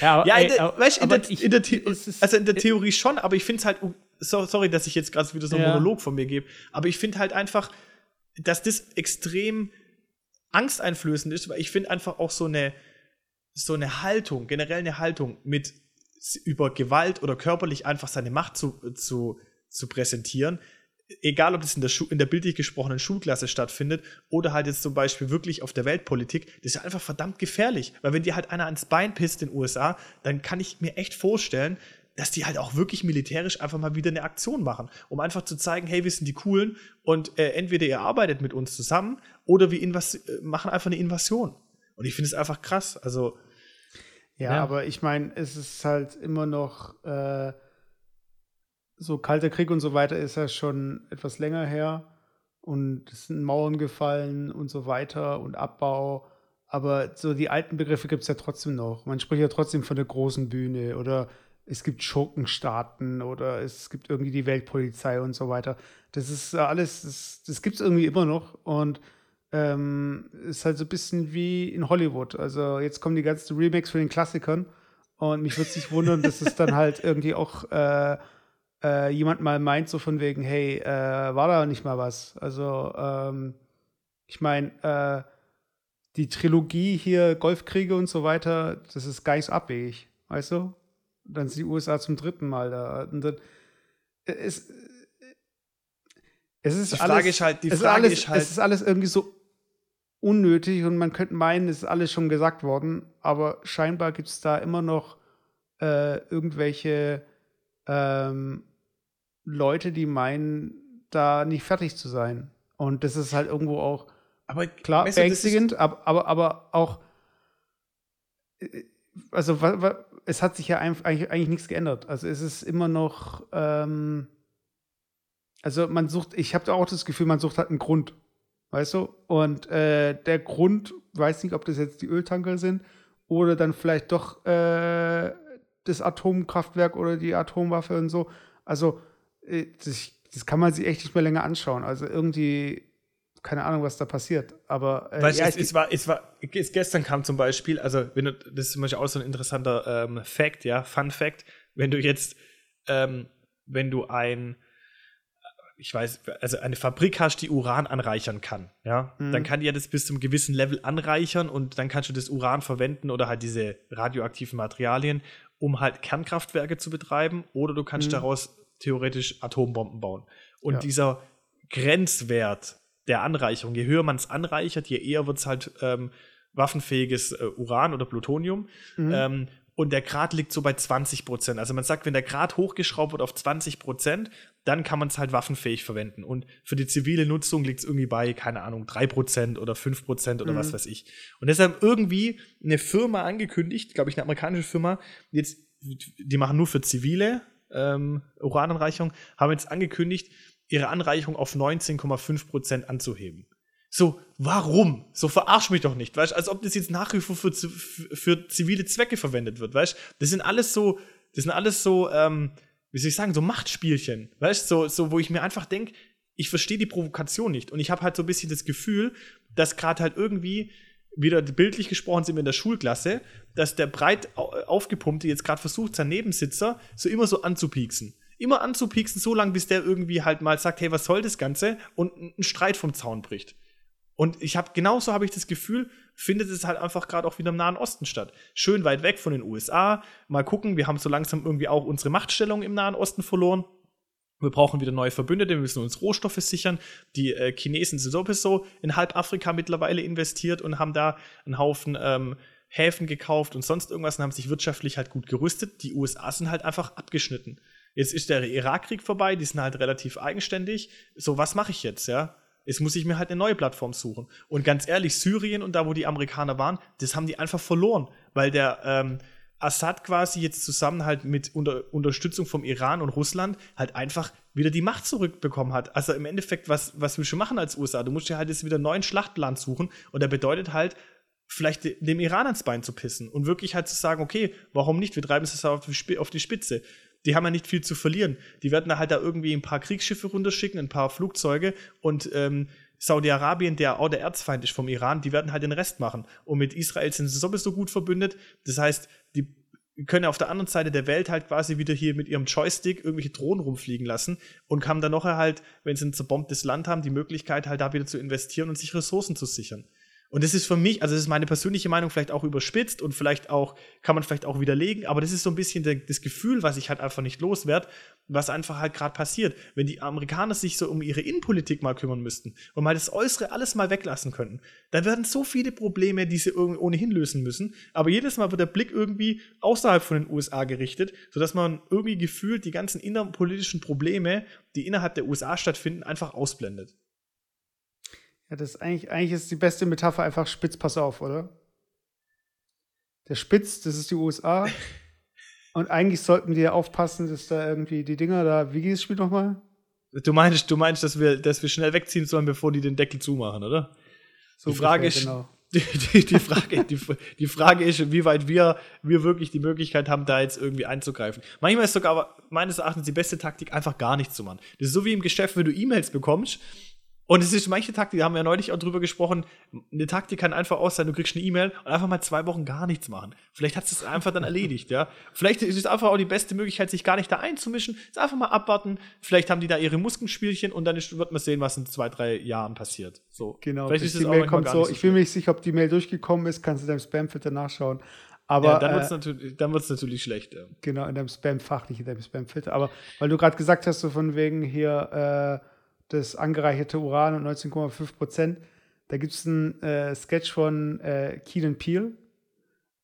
ja, in weißt, in der, ich, in der also in der Theorie schon, aber ich finde es halt, so, sorry, dass ich jetzt gerade wieder so einen ja. Monolog von mir gebe, aber ich finde halt einfach, dass das extrem angsteinflößend ist, weil ich finde einfach auch so eine, so eine Haltung, generell eine Haltung mit über Gewalt oder körperlich einfach seine Macht zu, zu, zu präsentieren, egal ob das in der, Schu in der bildlich gesprochenen Schulklasse stattfindet oder halt jetzt zum Beispiel wirklich auf der Weltpolitik, das ist ja einfach verdammt gefährlich. Weil wenn dir halt einer ans Bein pisst in den USA, dann kann ich mir echt vorstellen, dass die halt auch wirklich militärisch einfach mal wieder eine Aktion machen, um einfach zu zeigen, hey, wir sind die Coolen und äh, entweder ihr arbeitet mit uns zusammen oder wir äh, machen einfach eine Invasion. Und ich finde es einfach krass. Also ja, ja. aber ich meine, es ist halt immer noch äh, so Kalter Krieg und so weiter ist ja schon etwas länger her und es sind Mauern gefallen und so weiter und Abbau. Aber so die alten Begriffe gibt es ja trotzdem noch. Man spricht ja trotzdem von der großen Bühne oder es gibt Schurkenstaaten oder es gibt irgendwie die Weltpolizei und so weiter. Das ist alles, das, das gibt es irgendwie immer noch und ähm, ist halt so ein bisschen wie in Hollywood. Also jetzt kommen die ganzen Remakes von den Klassikern und mich würde sich wundern, dass es dann halt irgendwie auch äh, äh, jemand mal meint, so von wegen, hey, äh, war da nicht mal was? Also, ähm, ich meine, äh, die Trilogie hier, Golfkriege und so weiter, das ist gar nicht abwegig, weißt du? Dann sind die USA zum dritten Mal da. Und dann, äh, es, es ist die Frage alles, ist halt, die Frage alles, ist halt. Es ist alles irgendwie so unnötig und man könnte meinen, es ist alles schon gesagt worden, aber scheinbar gibt es da immer noch äh, irgendwelche ähm, Leute, die meinen, da nicht fertig zu sein. Und das ist halt irgendwo auch aber, klar weißt du, beängstigend, aber, aber, aber auch äh, also es hat sich ja eigentlich, eigentlich nichts geändert. Also es ist immer noch ähm, also man sucht, ich habe auch das Gefühl, man sucht halt einen Grund, weißt du? Und äh, der Grund, weiß nicht, ob das jetzt die Öltanker sind oder dann vielleicht doch äh, das Atomkraftwerk oder die Atomwaffe und so. Also, das, das, kann man sich echt nicht mehr länger anschauen. Also irgendwie, keine Ahnung, was da passiert. Aber äh, weißt, ja, es, es, war, es war, es, gestern kam zum Beispiel, also wenn du, das ist zum Beispiel auch so ein interessanter ähm, Fact, ja, Fun Fact, wenn du jetzt, ähm, wenn du ein ich weiß, also eine Fabrik hast, die Uran anreichern kann, ja, mhm. dann kann die ja das bis zum gewissen Level anreichern und dann kannst du das Uran verwenden oder halt diese radioaktiven Materialien, um halt Kernkraftwerke zu betreiben oder du kannst mhm. daraus theoretisch Atombomben bauen. Und ja. dieser Grenzwert der Anreicherung, je höher man es anreichert, je eher wird es halt ähm, waffenfähiges äh, Uran oder Plutonium. Mhm. Ähm, und der Grad liegt so bei 20 Prozent. Also man sagt, wenn der Grad hochgeschraubt wird auf 20 Prozent, dann kann man es halt waffenfähig verwenden. Und für die zivile Nutzung liegt es irgendwie bei, keine Ahnung, 3 Prozent oder 5 Prozent oder mhm. was weiß ich. Und deshalb irgendwie eine Firma angekündigt, glaube ich, eine amerikanische Firma, jetzt, die machen nur für zivile ähm, Urananreichung, haben jetzt angekündigt, ihre Anreichung auf 19,5 Prozent anzuheben. So, warum? So verarsch mich doch nicht, weißt Als ob das jetzt nach wie vor für, für, für zivile Zwecke verwendet wird, weißt Das sind alles so, das sind alles so, ähm, wie soll ich sagen, so Machtspielchen, weißt so, so, wo ich mir einfach denke, ich verstehe die Provokation nicht. Und ich habe halt so ein bisschen das Gefühl, dass gerade halt irgendwie, wieder bildlich gesprochen sind wir in der Schulklasse, dass der breit aufgepumpte jetzt gerade versucht, seinen Nebensitzer so immer so anzupieksen. Immer anzupieksen, so lange, bis der irgendwie halt mal sagt, hey, was soll das Ganze? Und einen Streit vom Zaun bricht. Und ich habe genauso habe ich das Gefühl, findet es halt einfach gerade auch wieder im Nahen Osten statt. Schön weit weg von den USA. Mal gucken, wir haben so langsam irgendwie auch unsere Machtstellung im Nahen Osten verloren. Wir brauchen wieder neue Verbündete, wir müssen uns Rohstoffe sichern. Die äh, Chinesen sind sowieso in halb Afrika mittlerweile investiert und haben da einen Haufen ähm, Häfen gekauft und sonst irgendwas und haben sich wirtschaftlich halt gut gerüstet. Die USA sind halt einfach abgeschnitten. Jetzt ist der Irakkrieg vorbei, die sind halt relativ eigenständig. So, was mache ich jetzt, ja? Jetzt muss ich mir halt eine neue Plattform suchen. Und ganz ehrlich, Syrien und da, wo die Amerikaner waren, das haben die einfach verloren, weil der ähm, Assad quasi jetzt zusammen halt mit unter Unterstützung vom Iran und Russland halt einfach wieder die Macht zurückbekommen hat. Also im Endeffekt, was, was willst du machen als USA? Du musst dir halt jetzt wieder einen neuen Schlachtplan suchen und der bedeutet halt, vielleicht dem Iran ans Bein zu pissen und wirklich halt zu sagen, okay, warum nicht? Wir treiben es auf die Spitze die haben ja nicht viel zu verlieren. Die werden da halt da irgendwie ein paar Kriegsschiffe runterschicken, ein paar Flugzeuge und ähm, Saudi-Arabien, der auch der Erzfeind ist vom Iran, die werden halt den Rest machen. Und mit Israel sind sie sowieso gut verbündet. Das heißt, die können auf der anderen Seite der Welt halt quasi wieder hier mit ihrem Joystick irgendwelche Drohnen rumfliegen lassen und haben dann noch halt, wenn sie ein zerbombtes Land haben, die Möglichkeit halt da wieder zu investieren und sich Ressourcen zu sichern. Und das ist für mich, also das ist meine persönliche Meinung, vielleicht auch überspitzt und vielleicht auch, kann man vielleicht auch widerlegen, aber das ist so ein bisschen der, das Gefühl, was ich halt einfach nicht loswerde, was einfach halt gerade passiert. Wenn die Amerikaner sich so um ihre Innenpolitik mal kümmern müssten und mal das Äußere alles mal weglassen könnten, dann werden so viele Probleme, die sie ohnehin lösen müssen, aber jedes Mal wird der Blick irgendwie außerhalb von den USA gerichtet, sodass man irgendwie gefühlt die ganzen innerpolitischen Probleme, die innerhalb der USA stattfinden, einfach ausblendet. Ja, das ist eigentlich, eigentlich ist die beste Metapher einfach Spitz, pass auf, oder? Der Spitz, das ist die USA. Und eigentlich sollten wir aufpassen, dass da irgendwie die Dinger da, wie geht das Spiel nochmal? Du meinst, du meinst, dass wir, dass wir schnell wegziehen sollen, bevor die den Deckel zumachen, oder? So die Frage ungefähr, ist, genau. die, die, die, Frage, die, die Frage ist, wie weit wir, wir wirklich die Möglichkeit haben, da jetzt irgendwie einzugreifen. Manchmal ist sogar meines Erachtens die beste Taktik, einfach gar nichts zu machen. Das ist so wie im Geschäft, wenn du E-Mails bekommst und es ist manche Taktik, da haben wir ja neulich auch drüber gesprochen. Eine Taktik kann einfach aus sein, du kriegst eine E-Mail und einfach mal zwei Wochen gar nichts machen. Vielleicht hat es einfach dann erledigt, ja. Vielleicht ist es einfach auch die beste Möglichkeit, sich gar nicht da einzumischen. Ist einfach mal abwarten. Vielleicht haben die da ihre Muskelspielchen und dann ist, wird man sehen, was in zwei, drei Jahren passiert. So. Genau. Vielleicht ist die Mail kommt so. so ich bin mir nicht sicher, ob die Mail durchgekommen ist. Kannst du deinem Spamfilter nachschauen. Aber, ja, dann wird es äh, natürlich, natürlich schlecht. Ja. Genau, in deinem Spam-Fach, nicht in deinem Spam-Filter. Aber weil du gerade gesagt hast, so von wegen hier, äh, das angereicherte Uran und 19,5 Prozent. Da gibt es einen äh, Sketch von äh, Keenan Peel.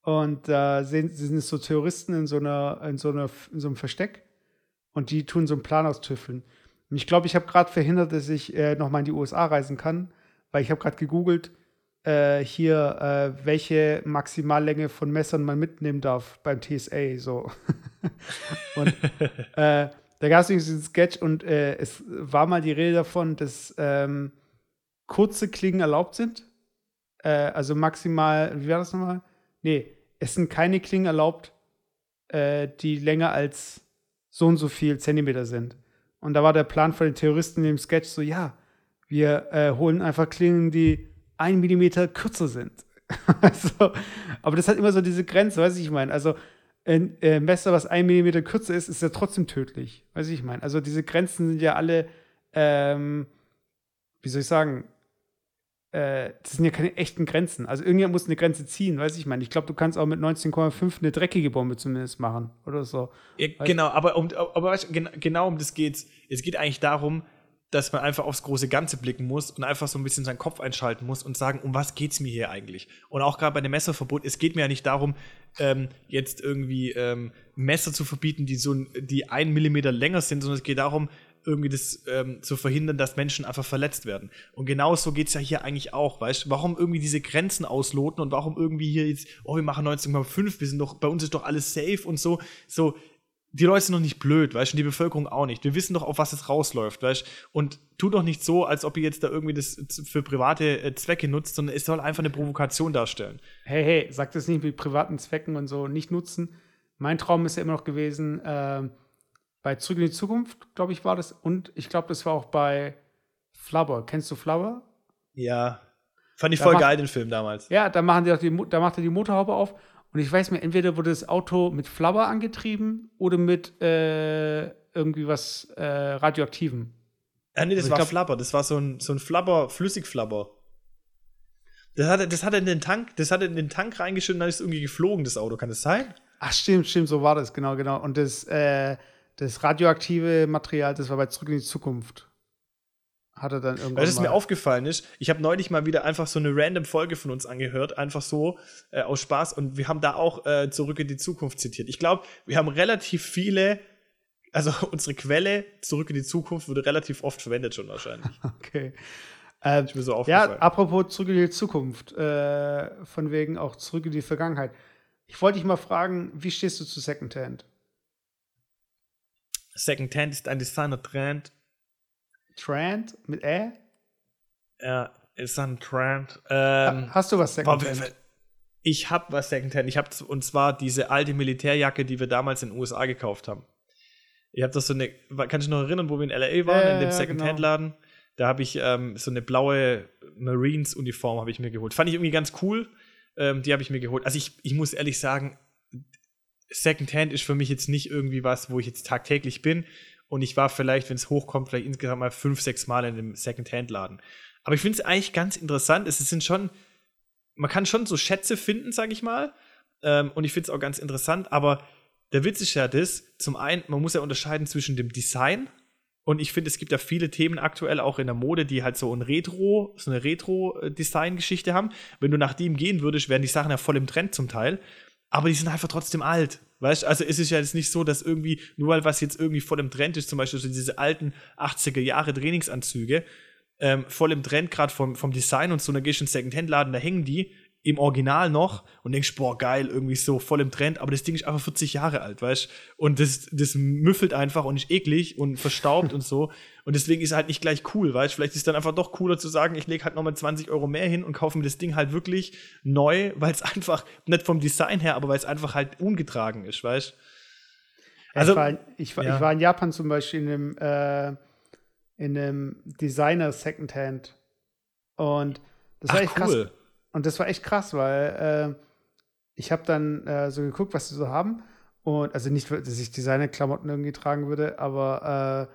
Und da äh, sind so Terroristen in so, einer, in, so einer, in so einem Versteck. Und die tun so einen Plan austüffeln. Und ich glaube, ich habe gerade verhindert, dass ich äh, nochmal in die USA reisen kann, weil ich habe gerade gegoogelt, äh, hier, äh, welche Maximallänge von Messern man mitnehmen darf beim TSA. So. und äh, da gab es diesen Sketch und äh, es war mal die Rede davon, dass ähm, kurze Klingen erlaubt sind. Äh, also maximal, wie war das nochmal? Nee, es sind keine Klingen erlaubt, äh, die länger als so und so viel Zentimeter sind. Und da war der Plan von den Terroristen in dem Sketch so, ja, wir äh, holen einfach Klingen, die ein Millimeter kürzer sind. also, aber das hat immer so diese Grenze, weiß ich, ich meine. Also ein äh, Messer, was ein Millimeter kürzer ist, ist ja trotzdem tödlich. Weiß ich meine. Also diese Grenzen sind ja alle, ähm, wie soll ich sagen, äh, das sind ja keine echten Grenzen. Also irgendjemand muss eine Grenze ziehen, weiß ich meine. Ich glaube, du kannst auch mit 19,5 eine dreckige Bombe zumindest machen oder so. Ja, genau, aber, um, aber weißt, genau um das geht's. Es geht eigentlich darum, dass man einfach aufs große Ganze blicken muss und einfach so ein bisschen seinen Kopf einschalten muss und sagen, um was geht's mir hier eigentlich? Und auch gerade bei dem Messerverbot, es geht mir ja nicht darum, ähm, jetzt irgendwie ähm, Messer zu verbieten, die so die ein Millimeter länger sind, sondern es geht darum, irgendwie das ähm, zu verhindern, dass Menschen einfach verletzt werden. Und genau so geht es ja hier eigentlich auch, weißt du? Warum irgendwie diese Grenzen ausloten und warum irgendwie hier jetzt, oh, wir machen 19,5, wir sind doch, bei uns ist doch alles safe und so. So, die Leute sind noch nicht blöd, weißt du, die Bevölkerung auch nicht. Wir wissen doch, auf was es rausläuft, weißt du. Und tu doch nicht so, als ob ihr jetzt da irgendwie das für private äh, Zwecke nutzt, sondern es soll einfach eine Provokation darstellen. Hey, hey, sag das nicht mit privaten Zwecken und so nicht nutzen. Mein Traum ist ja immer noch gewesen, äh, bei Zurück in die Zukunft, glaube ich, war das. Und ich glaube, das war auch bei Flubber. Kennst du Flubber? Ja. Fand ich da voll macht, geil, den Film damals. Ja, da machen die doch die, da macht er die Motorhaube auf und ich weiß mir, entweder wurde das Auto mit Flabber angetrieben oder mit äh, irgendwie was äh, Radioaktivem. Ja, nee, das also war glaub, Flabber. Das war so ein, so ein Flabber, Flüssigflabber. Das hat, das hat er in den Tank, das hat er in den Tank reingeschüttet und dann ist es irgendwie geflogen, das Auto. Kann das sein? Ach, stimmt, stimmt, so war das, genau, genau. Und das, äh, das radioaktive Material, das war bei Zurück in die Zukunft hat er dann irgendwann. Weil es mir aufgefallen ist, ich habe neulich mal wieder einfach so eine random Folge von uns angehört, einfach so äh, aus Spaß und wir haben da auch äh, zurück in die Zukunft zitiert. Ich glaube, wir haben relativ viele, also unsere Quelle zurück in die Zukunft wurde relativ oft verwendet schon wahrscheinlich. Okay. Ähm, ist mir so aufgefallen. Ja, apropos zurück in die Zukunft, äh, von wegen auch zurück in die Vergangenheit. Ich wollte dich mal fragen, wie stehst du zu Secondhand? Secondhand ist ein Designer-Trend, Trend mit Ä? Ja, ist ein Trend. Ähm, Hast du was Secondhand? Ich habe was Secondhand. Ich habe und zwar diese alte Militärjacke, die wir damals in den USA gekauft haben. Ich habe das so eine, kannst du noch erinnern, wo wir in LA waren, äh, in dem Secondhand-Laden? Genau. Da habe ich ähm, so eine blaue Marines-Uniform habe ich mir geholt. Fand ich irgendwie ganz cool. Ähm, die habe ich mir geholt. Also ich, ich muss ehrlich sagen, Secondhand ist für mich jetzt nicht irgendwie was, wo ich jetzt tagtäglich bin. Und ich war vielleicht, wenn es hochkommt, vielleicht insgesamt mal fünf, sechs Mal in einem Second-Hand-Laden. Aber ich finde es eigentlich ganz interessant. Es sind schon man kann schon so Schätze finden, sag ich mal. Ähm, und ich finde es auch ganz interessant, aber der Witz ist ja das, zum einen, man muss ja unterscheiden zwischen dem Design und ich finde, es gibt ja viele Themen aktuell auch in der Mode, die halt so ein Retro, so eine Retro-Design-Geschichte haben. Wenn du nach dem gehen würdest, wären die Sachen ja voll im Trend zum Teil. Aber die sind einfach trotzdem alt. Weißt also es ist ja jetzt nicht so, dass irgendwie, nur weil was jetzt irgendwie voll im Trend ist, zum Beispiel so diese alten 80er Jahre Trainingsanzüge, ähm, voll im Trend, gerade vom, vom Design und so, da gehst du in einen Second-Hand-Laden, da hängen die im Original noch und denkst, boah, geil, irgendwie so voll im Trend, aber das Ding ist einfach 40 Jahre alt, weißt Und das, das müffelt einfach und ist eklig und verstaubt und so. Und deswegen ist es halt nicht gleich cool, weißt Vielleicht ist es dann einfach doch cooler zu sagen, ich lege halt nochmal 20 Euro mehr hin und kaufe mir das Ding halt wirklich neu, weil es einfach, nicht vom Design her, aber weil es einfach halt ungetragen ist, weißt Also, ich war, ich, war, ja. ich war in Japan zum Beispiel in einem, äh, in einem Designer Secondhand und das war Ach, echt cool. krass und das war echt krass, weil äh, ich habe dann äh, so geguckt, was sie so haben. Und also nicht, dass ich Designer-Klamotten irgendwie tragen würde, aber äh,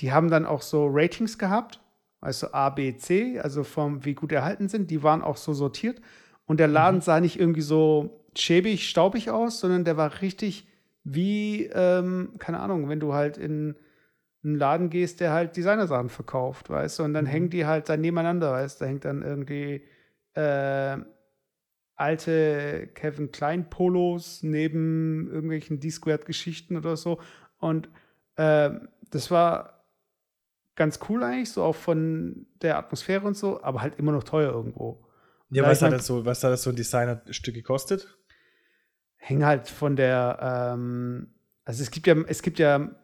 die haben dann auch so Ratings gehabt, also A, B, C, also vom wie gut erhalten sind. Die waren auch so sortiert. Und der Laden mhm. sah nicht irgendwie so schäbig, staubig aus, sondern der war richtig wie, ähm, keine Ahnung, wenn du halt in einen Laden gehst, der halt Designersachen verkauft, weißt du, und dann mhm. hängen die halt dann nebeneinander, weißt du, da hängt dann irgendwie äh, alte Kevin Klein Polos neben irgendwelchen D-Squared-Geschichten oder so. Und äh, das war ganz cool eigentlich, so auch von der Atmosphäre und so, aber halt immer noch teuer irgendwo. Ja, was hat, das so, was hat das so ein Designerstück gekostet? Hängt halt von der, ähm, also es gibt ja, es gibt ja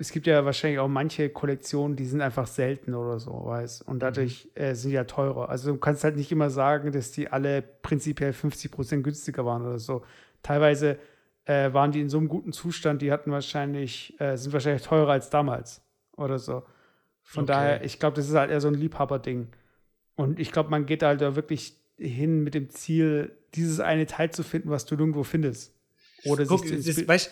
es gibt ja wahrscheinlich auch manche Kollektionen, die sind einfach selten oder so, weißt Und dadurch mhm. äh, sind die ja teurer. Also du kannst halt nicht immer sagen, dass die alle prinzipiell 50 Prozent günstiger waren oder so. Teilweise äh, waren die in so einem guten Zustand, die hatten wahrscheinlich, äh, sind wahrscheinlich teurer als damals oder so. Von okay. daher, ich glaube, das ist halt eher so ein Liebhaberding. Und ich glaube, man geht halt da wirklich hin mit dem Ziel, dieses eine Teil zu finden, was du nirgendwo findest. Oder Guck, das, weißt,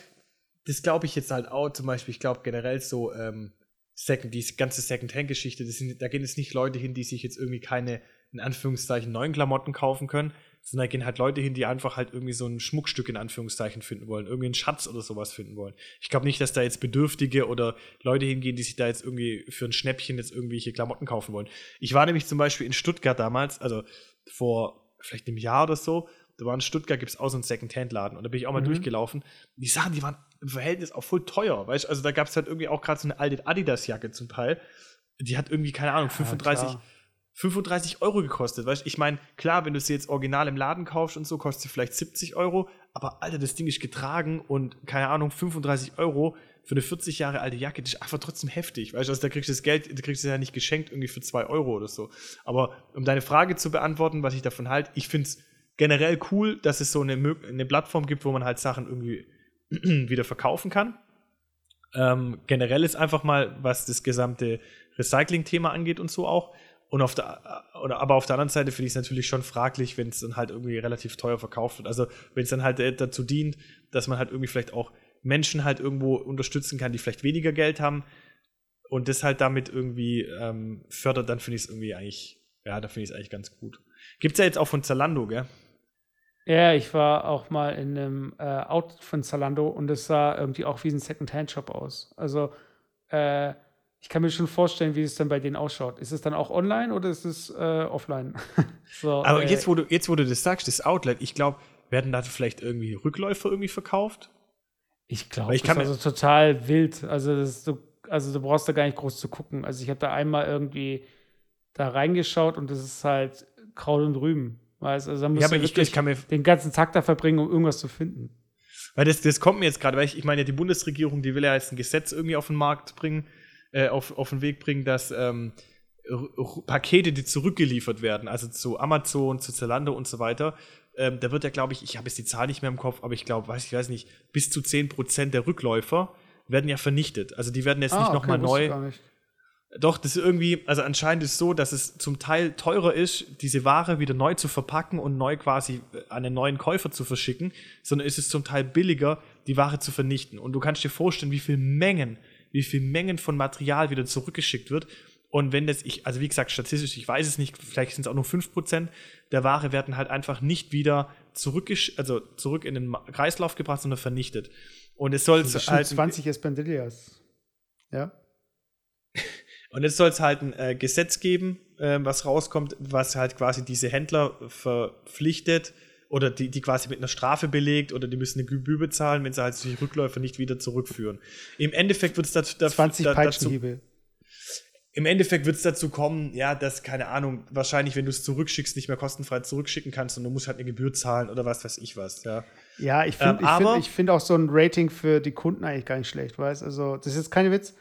das glaube ich jetzt halt auch, zum Beispiel, ich glaube generell so, ähm, Second, die ganze Second-Hand-Geschichte, da gehen jetzt nicht Leute hin, die sich jetzt irgendwie keine, in Anführungszeichen, neuen Klamotten kaufen können, sondern da gehen halt Leute hin, die einfach halt irgendwie so ein Schmuckstück in Anführungszeichen finden wollen, irgendwie einen Schatz oder sowas finden wollen. Ich glaube nicht, dass da jetzt Bedürftige oder Leute hingehen, die sich da jetzt irgendwie für ein Schnäppchen jetzt irgendwelche Klamotten kaufen wollen. Ich war nämlich zum Beispiel in Stuttgart damals, also vor vielleicht einem Jahr oder so, da war in Stuttgart, gibt es auch so einen Second-Hand-Laden und da bin ich auch mal mhm. durchgelaufen. Die Sachen, die waren im Verhältnis auch voll teuer, weißt Also da gab es halt irgendwie auch gerade so eine alte Adidas-Jacke zum Teil. Die hat irgendwie, keine Ahnung, 35, ja, 35 Euro gekostet, weißt Ich meine, klar, wenn du sie jetzt original im Laden kaufst und so, kostet sie vielleicht 70 Euro, aber Alter, das Ding ist getragen und, keine Ahnung, 35 Euro für eine 40 Jahre alte Jacke, das ist einfach trotzdem heftig, weißt du, also da kriegst du das Geld, da kriegst du ja nicht geschenkt irgendwie für 2 Euro oder so. Aber um deine Frage zu beantworten, was ich davon halte, ich finde es generell cool, dass es so eine, eine Plattform gibt, wo man halt Sachen irgendwie wieder verkaufen kann. Ähm, generell ist einfach mal, was das gesamte Recycling-Thema angeht und so auch. Und auf der, oder, aber auf der anderen Seite finde ich es natürlich schon fraglich, wenn es dann halt irgendwie relativ teuer verkauft wird. Also wenn es dann halt äh, dazu dient, dass man halt irgendwie vielleicht auch Menschen halt irgendwo unterstützen kann, die vielleicht weniger Geld haben und das halt damit irgendwie ähm, fördert, dann finde ich es irgendwie eigentlich, ja, da finde ich es eigentlich ganz gut. Gibt es ja jetzt auch von Zalando, gell? Ja, ich war auch mal in einem äh, Outlet von Zalando und es sah irgendwie auch wie ein Second-Hand-Shop aus. Also, äh, ich kann mir schon vorstellen, wie es dann bei denen ausschaut. Ist es dann auch online oder ist es äh, offline? so, Aber äh, jetzt, wo du, jetzt, wo du das sagst, das Outlet, ich glaube, werden da vielleicht irgendwie Rückläufer irgendwie verkauft? Ich glaube, das ist also total wild. Also, das so, also du brauchst da gar nicht groß zu gucken. Also ich habe da einmal irgendwie da reingeschaut und das ist halt Kraut und Rüben. Weißt, also musst ja, aber ich, ich kann mir den ganzen Tag da verbringen, um irgendwas zu finden. Weil das, das kommt mir jetzt gerade, weil ich, ich meine, die Bundesregierung, die will ja jetzt ein Gesetz irgendwie auf den Markt bringen, äh, auf, auf den Weg bringen, dass ähm, Pakete, die zurückgeliefert werden, also zu Amazon, zu Zalando und so weiter, ähm, da wird ja, glaube ich, ich habe jetzt die Zahl nicht mehr im Kopf, aber ich glaube, weiß ich weiß nicht, bis zu 10% der Rückläufer werden ja vernichtet. Also die werden jetzt ah, nicht okay, nochmal neu. Doch, das ist irgendwie, also anscheinend ist es so, dass es zum Teil teurer ist, diese Ware wieder neu zu verpacken und neu quasi an einen neuen Käufer zu verschicken, sondern ist es zum Teil billiger, die Ware zu vernichten. Und du kannst dir vorstellen, wie viel Mengen, wie viel Mengen von Material wieder zurückgeschickt wird. Und wenn das, ich, also wie gesagt, statistisch, ich weiß es nicht, vielleicht sind es auch nur 5% der Ware werden halt einfach nicht wieder zurück, also zurück in den Kreislauf gebracht, sondern vernichtet. Und es soll halt. 20 Espandillas. Ja. Und jetzt soll es halt ein äh, Gesetz geben, äh, was rauskommt, was halt quasi diese Händler verpflichtet oder die, die quasi mit einer Strafe belegt oder die müssen eine Gebühr bezahlen, wenn sie halt solche Rückläufe nicht wieder zurückführen. Im Endeffekt wird es dazu, 20 da, dazu, im Endeffekt wird es dazu kommen, ja, dass, keine Ahnung, wahrscheinlich, wenn du es zurückschickst, nicht mehr kostenfrei zurückschicken kannst und du musst halt eine Gebühr zahlen oder was weiß ich was, ja. Ja, ich finde ähm, ich find, find auch so ein Rating für die Kunden eigentlich gar nicht schlecht, weißt Also, das ist jetzt keine Witz.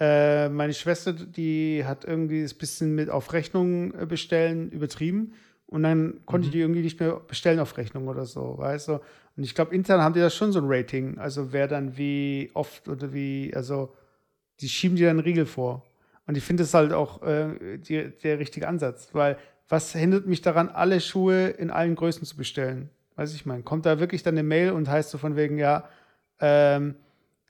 Äh, meine Schwester, die hat irgendwie das bisschen mit auf Rechnung äh, bestellen übertrieben und dann konnte mhm. die irgendwie nicht mehr bestellen auf Rechnung oder so, weißt du? Und ich glaube, intern haben die da schon so ein Rating, also wer dann wie oft oder wie, also die schieben dir dann einen Riegel vor. Und ich finde es halt auch äh, die, der richtige Ansatz, weil was hindert mich daran, alle Schuhe in allen Größen zu bestellen? Weiß ich meine, kommt da wirklich dann eine Mail und heißt so von wegen, ja, ähm,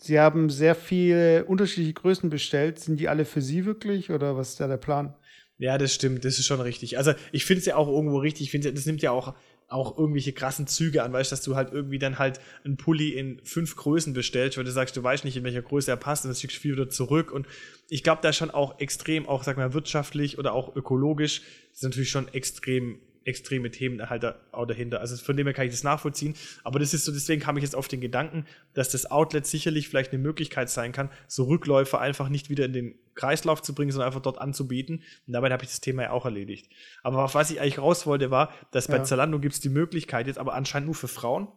Sie haben sehr viele unterschiedliche Größen bestellt. Sind die alle für Sie wirklich oder was ist da der Plan? Ja, das stimmt, das ist schon richtig. Also ich finde es ja auch irgendwo richtig, ich finde, das nimmt ja auch auch irgendwelche krassen Züge an, weißt du, dass du halt irgendwie dann halt einen Pulli in fünf Größen bestellst, weil du sagst, du weißt nicht, in welcher Größe er passt und dann schickst du viel wieder zurück. Und ich glaube, da schon auch extrem, auch sag mal, wirtschaftlich oder auch ökologisch, ist natürlich schon extrem extreme Themen halt auch dahinter. Also von dem her kann ich das nachvollziehen. Aber das ist so, deswegen kam ich jetzt auf den Gedanken, dass das Outlet sicherlich vielleicht eine Möglichkeit sein kann, so Rückläufe einfach nicht wieder in den Kreislauf zu bringen, sondern einfach dort anzubieten. Und dabei habe ich das Thema ja auch erledigt. Aber auf was ich eigentlich raus wollte, war, dass bei ja. Zalando gibt es die Möglichkeit, jetzt aber anscheinend nur für Frauen,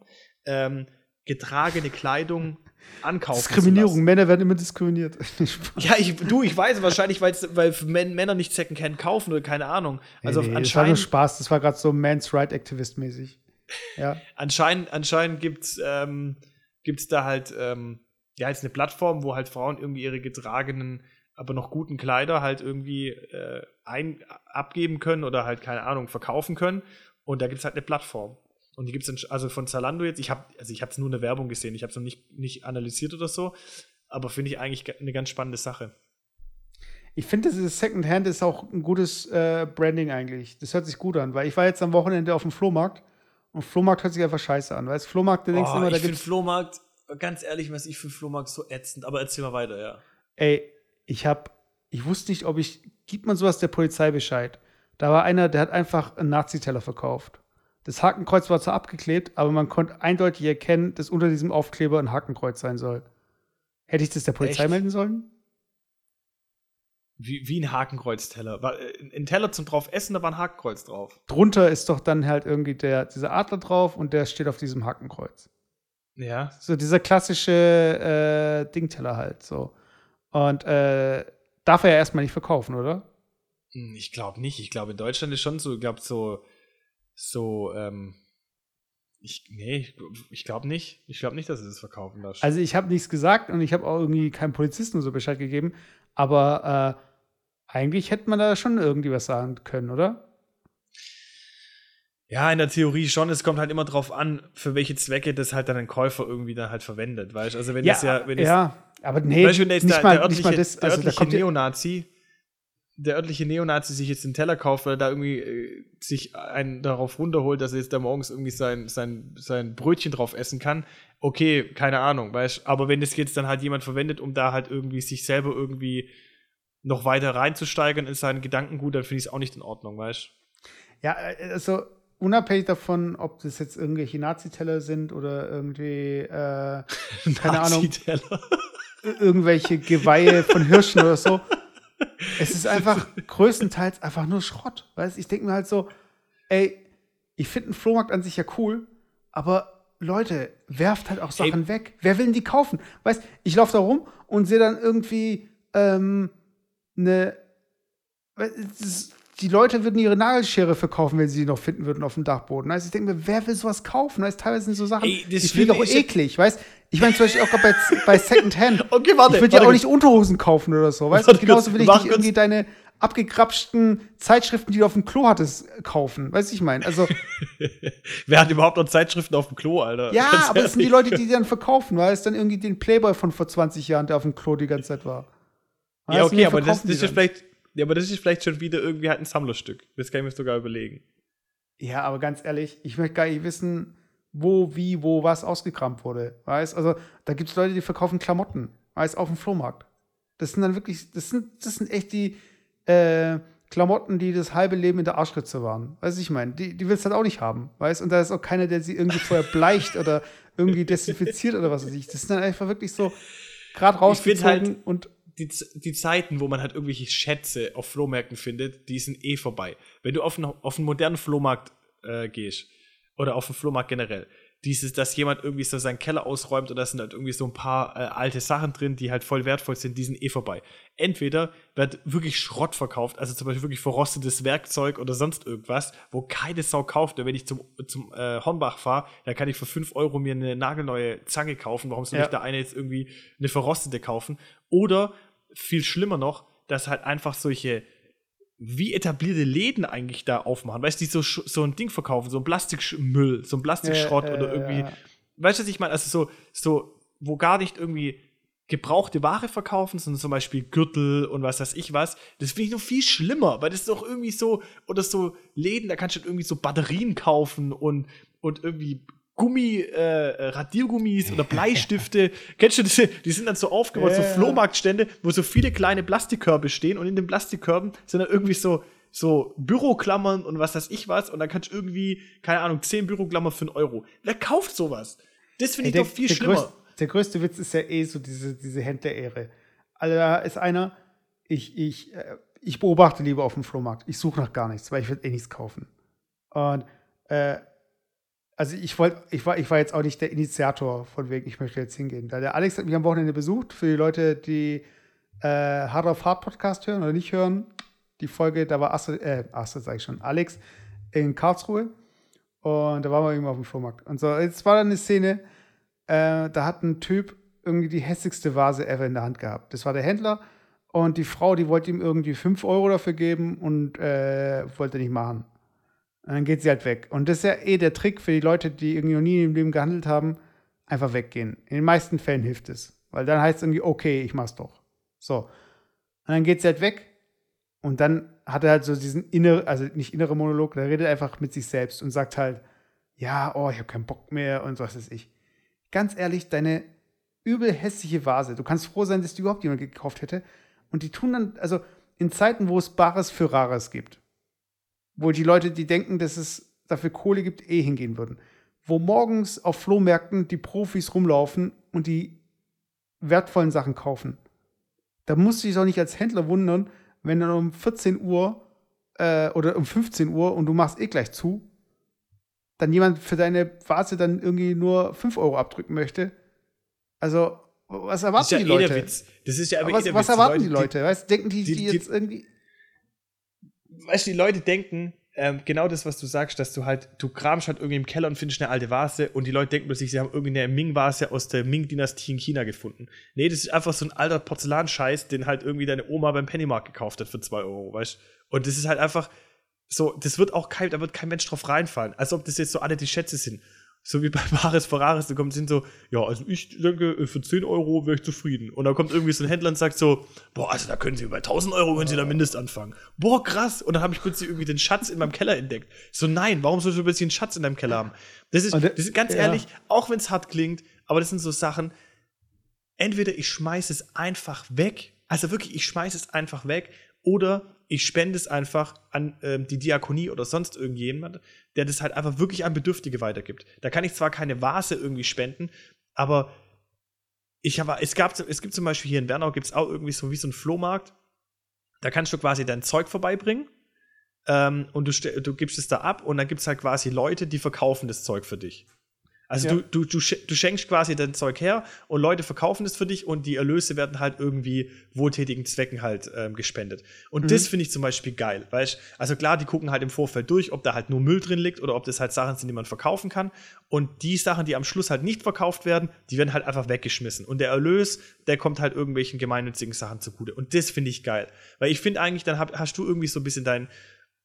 ähm, getragene Kleidung ankaufen. Diskriminierung, Männer werden immer diskriminiert. ja, ich, du, ich weiß wahrscheinlich, weil Männer nicht Secondhand kaufen oder keine Ahnung. Also nee, nee, anscheinend. Das war nur Spaß, das war gerade so Man's Right Activist mäßig. Ja. anscheinend anscheinend gibt es ähm, gibt's da halt ähm, ja jetzt eine Plattform, wo halt Frauen irgendwie ihre getragenen, aber noch guten Kleider halt irgendwie äh, ein, abgeben können oder halt keine Ahnung verkaufen können. Und da gibt es halt eine Plattform. Und die gibt es also von Zalando jetzt, ich habe also ich habe nur eine Werbung gesehen, ich habe es noch nicht, nicht analysiert oder so, aber finde ich eigentlich eine ganz spannende Sache. Ich finde, dieses Secondhand ist auch ein gutes äh, Branding eigentlich. Das hört sich gut an, weil ich war jetzt am Wochenende auf dem Flohmarkt und Flohmarkt hört sich einfach scheiße an. Weil es Flohmarkt, oh, denkst immer, da gibt Flohmarkt, ganz ehrlich, was ich für Flohmarkt so ätzend, aber erzähl mal weiter, ja. Ey, ich habe, ich wusste nicht, ob ich, gibt man sowas der Polizei Bescheid? Da war einer, der hat einfach einen Nazi-Teller verkauft. Das Hakenkreuz war zwar abgeklebt, aber man konnte eindeutig erkennen, dass unter diesem Aufkleber ein Hakenkreuz sein soll. Hätte ich das der Polizei Echt? melden sollen? Wie, wie ein Hakenkreuzteller. Äh, ein Teller zum drauf essen, da war ein Hakenkreuz drauf. Drunter ist doch dann halt irgendwie der, dieser Adler drauf und der steht auf diesem Hakenkreuz. Ja. So dieser klassische äh, Dingteller halt so. Und äh, darf er ja erstmal nicht verkaufen, oder? Hm, ich glaube nicht. Ich glaube, in Deutschland ist schon so, ich glaube, so so, ähm, ich, nee, ich glaube nicht. Ich glaube nicht, dass sie das verkaufen lassen. Also ich habe nichts gesagt und ich habe auch irgendwie keinem Polizisten so Bescheid gegeben. Aber äh, eigentlich hätte man da schon irgendwie was sagen können, oder? Ja, in der Theorie schon. Es kommt halt immer drauf an, für welche Zwecke das halt dann ein Käufer irgendwie dann halt verwendet, weißt Also wenn ja, das ja, wenn ja, aber nee, Beispiel, nicht, der, mal, der örtliche, nicht mal das, also der örtliche Neonazi der örtliche Neonazi sich jetzt den Teller kauft, weil er da irgendwie äh, sich einen darauf runterholt, dass er jetzt da morgens irgendwie sein, sein, sein Brötchen drauf essen kann, okay, keine Ahnung, weißt Aber wenn das jetzt dann halt jemand verwendet, um da halt irgendwie sich selber irgendwie noch weiter reinzusteigern in seinen Gedankengut, dann finde ich es auch nicht in Ordnung, weißt. Ja, äh, also unabhängig davon, ob das jetzt irgendwelche Nazi-Teller sind oder irgendwie, äh, keine Ahnung, irgendwelche Geweihe von Hirschen oder so es ist einfach größtenteils einfach nur Schrott. Weißt ich denke mir halt so, ey, ich finde einen Flohmarkt an sich ja cool, aber Leute, werft halt auch Sachen ey. weg. Wer will denn die kaufen? Weißt ich laufe da rum und sehe dann irgendwie ähm, eine. Die Leute würden ihre Nagelschere verkaufen, wenn sie sie noch finden würden auf dem Dachboden. Also ich denke mir, wer will sowas kaufen? Weißt teilweise sind so Sachen, ey, die finde auch eklig, weißt ich meine zum Beispiel auch bei, bei Secondhand. Okay, warte. Ich würde ja auch nicht Unterhosen kaufen oder so, weißt du? Genauso will ich nicht irgendwie deine abgegrapschten Zeitschriften, die du auf dem Klo hattest, kaufen. Weißt du, ich meine? Also. Wer hat überhaupt noch Zeitschriften auf dem Klo, Alter? Ja, Ganz aber das sind die Leute, die die dann verkaufen, weil es dann irgendwie den Playboy von vor 20 Jahren, der auf dem Klo die ganze Zeit war. Ja, okay, aber das, das ist ja vielleicht. Ja, aber das ist vielleicht schon wieder irgendwie halt ein Sammlerstück. Das kann ich mir sogar überlegen. Ja, aber ganz ehrlich, ich möchte gar nicht wissen, wo, wie, wo was ausgekramt wurde. Weißt also, da gibt es Leute, die verkaufen Klamotten, weißt auf dem Flohmarkt. Das sind dann wirklich, das sind, das sind echt die äh, Klamotten, die das halbe Leben in der Arschritze waren. Weißt du, ich meine, die, die willst du halt auch nicht haben, weißt Und da ist auch keiner, der sie irgendwie vorher bleicht oder irgendwie desinfiziert oder was weiß ich. Das sind dann einfach wirklich so gerade rausgezogen halt und die, die Zeiten, wo man halt irgendwelche Schätze auf Flohmärkten findet, die sind eh vorbei. Wenn du auf einen, auf einen modernen Flohmarkt äh, gehst oder auf einen Flohmarkt generell, dieses, dass jemand irgendwie so seinen Keller ausräumt und da sind halt irgendwie so ein paar äh, alte Sachen drin, die halt voll wertvoll sind, die sind eh vorbei. Entweder wird wirklich Schrott verkauft, also zum Beispiel wirklich verrostetes Werkzeug oder sonst irgendwas, wo keine Sau kauft. Und wenn ich zum, zum äh, Hornbach fahre, da kann ich für 5 Euro mir eine nagelneue Zange kaufen. Warum soll ja. ich da eine jetzt irgendwie eine verrostete kaufen? Oder viel schlimmer noch, dass halt einfach solche wie etablierte Läden eigentlich da aufmachen. Weißt du, die so, so ein Ding verkaufen, so ein Plastikmüll, so ein Plastikschrott äh, oder irgendwie. Äh, weißt du, was ich meine? Also so, so, wo gar nicht irgendwie gebrauchte Ware verkaufen, sondern zum Beispiel Gürtel und was weiß ich was. Das finde ich noch viel schlimmer, weil das ist doch irgendwie so, oder so Läden, da kannst du irgendwie so Batterien kaufen und, und irgendwie Gummi, äh, Radiergummis oder Bleistifte. Kennst du diese? Die sind dann so aufgebaut, yeah. so Flohmarktstände, wo so viele kleine Plastikkörbe stehen und in den Plastikkörben sind dann irgendwie so, so Büroklammern und was weiß ich was und dann kannst du irgendwie, keine Ahnung, zehn Büroklammern für einen Euro. Wer kauft sowas? Das finde ich der, doch viel der schlimmer. Größte, der größte Witz ist ja eh so diese, diese Händlerehre. Also da ist einer, ich, ich, äh, ich beobachte lieber auf dem Flohmarkt. Ich suche nach gar nichts, weil ich will eh nichts kaufen. Und äh, also ich wollte, ich war, ich war jetzt auch nicht der Initiator von wegen, ich möchte jetzt hingehen. Der Alex hat mich am Wochenende besucht. Für die Leute, die äh, Hard of Hard Podcast hören oder nicht hören, die Folge, da war Astrid, äh, Astrid sag ich schon, Alex in Karlsruhe. Und da waren wir irgendwo auf dem Flohmarkt. Und so, jetzt war da eine Szene, äh, da hat ein Typ irgendwie die hässlichste Vase ever in der Hand gehabt. Das war der Händler. Und die Frau, die wollte ihm irgendwie 5 Euro dafür geben und äh, wollte nicht machen. Und dann geht sie halt weg. Und das ist ja eh der Trick für die Leute, die irgendwie noch nie im Leben gehandelt haben, einfach weggehen. In den meisten Fällen hilft es. Weil dann heißt es irgendwie, okay, ich mach's doch. So. Und dann geht sie halt weg. Und dann hat er halt so diesen innere, also nicht innere Monolog, der redet einfach mit sich selbst und sagt halt, ja, oh, ich habe keinen Bock mehr und so was ist ich. Ganz ehrlich, deine übel hässliche Vase, du kannst froh sein, dass die überhaupt jemand gekauft hätte. Und die tun dann, also in Zeiten, wo es Bares für Rares gibt, wo die Leute, die denken, dass es dafür Kohle gibt, eh hingehen würden. Wo morgens auf Flohmärkten die Profis rumlaufen und die wertvollen Sachen kaufen. Da musst du dich doch nicht als Händler wundern, wenn dann um 14 Uhr äh, oder um 15 Uhr und du machst eh gleich zu, dann jemand für deine Vase dann irgendwie nur 5 Euro abdrücken möchte. Also, was erwarten ja die Leute? Eh das ist ja aber was, eh was erwarten die Leute? Die, weißt, denken die, die, die jetzt irgendwie weißt du, die Leute denken, ähm, genau das, was du sagst, dass du halt, du kramst halt irgendwie im Keller und findest eine alte Vase und die Leute denken plötzlich, sie haben irgendwie eine Ming-Vase aus der Ming-Dynastie in China gefunden. Nee, das ist einfach so ein alter Porzellanscheiß, den halt irgendwie deine Oma beim Pennymarkt gekauft hat für zwei Euro, weißt Und das ist halt einfach so, das wird auch kein, da wird kein Mensch drauf reinfallen, als ob das jetzt so alle die Schätze sind so wie bei Bares Ferraris, da kommt sind so, ja, also ich denke, für 10 Euro wäre ich zufrieden. Und da kommt irgendwie so ein Händler und sagt so, boah, also da können Sie bei 1000 Euro können Sie da mindest anfangen. Boah, krass. Und dann habe ich plötzlich irgendwie den Schatz in meinem Keller entdeckt. So, nein, warum sollst du ein bisschen Schatz in deinem Keller haben? Das ist, das ist ganz ja. ehrlich, auch wenn es hart klingt, aber das sind so Sachen, entweder ich schmeiße es einfach weg, also wirklich, ich schmeiße es einfach weg, oder ich spende es einfach an ähm, die Diakonie oder sonst irgendjemand, der das halt einfach wirklich an Bedürftige weitergibt. Da kann ich zwar keine Vase irgendwie spenden, aber ich habe, es es gibt zum Beispiel hier in Bernau gibt es auch irgendwie so wie so ein Flohmarkt. Da kannst du quasi dein Zeug vorbeibringen ähm, und du, du gibst es da ab und dann gibt es halt quasi Leute, die verkaufen das Zeug für dich. Also ja. du, du, du, du schenkst quasi dein Zeug her und Leute verkaufen es für dich und die Erlöse werden halt irgendwie wohltätigen Zwecken halt ähm, gespendet. Und mhm. das finde ich zum Beispiel geil, weil ich, also klar, die gucken halt im Vorfeld durch, ob da halt nur Müll drin liegt oder ob das halt Sachen sind, die man verkaufen kann. Und die Sachen, die am Schluss halt nicht verkauft werden, die werden halt einfach weggeschmissen. Und der Erlös, der kommt halt irgendwelchen gemeinnützigen Sachen zugute. Und das finde ich geil. Weil ich finde eigentlich, dann hab, hast du irgendwie so ein bisschen dein,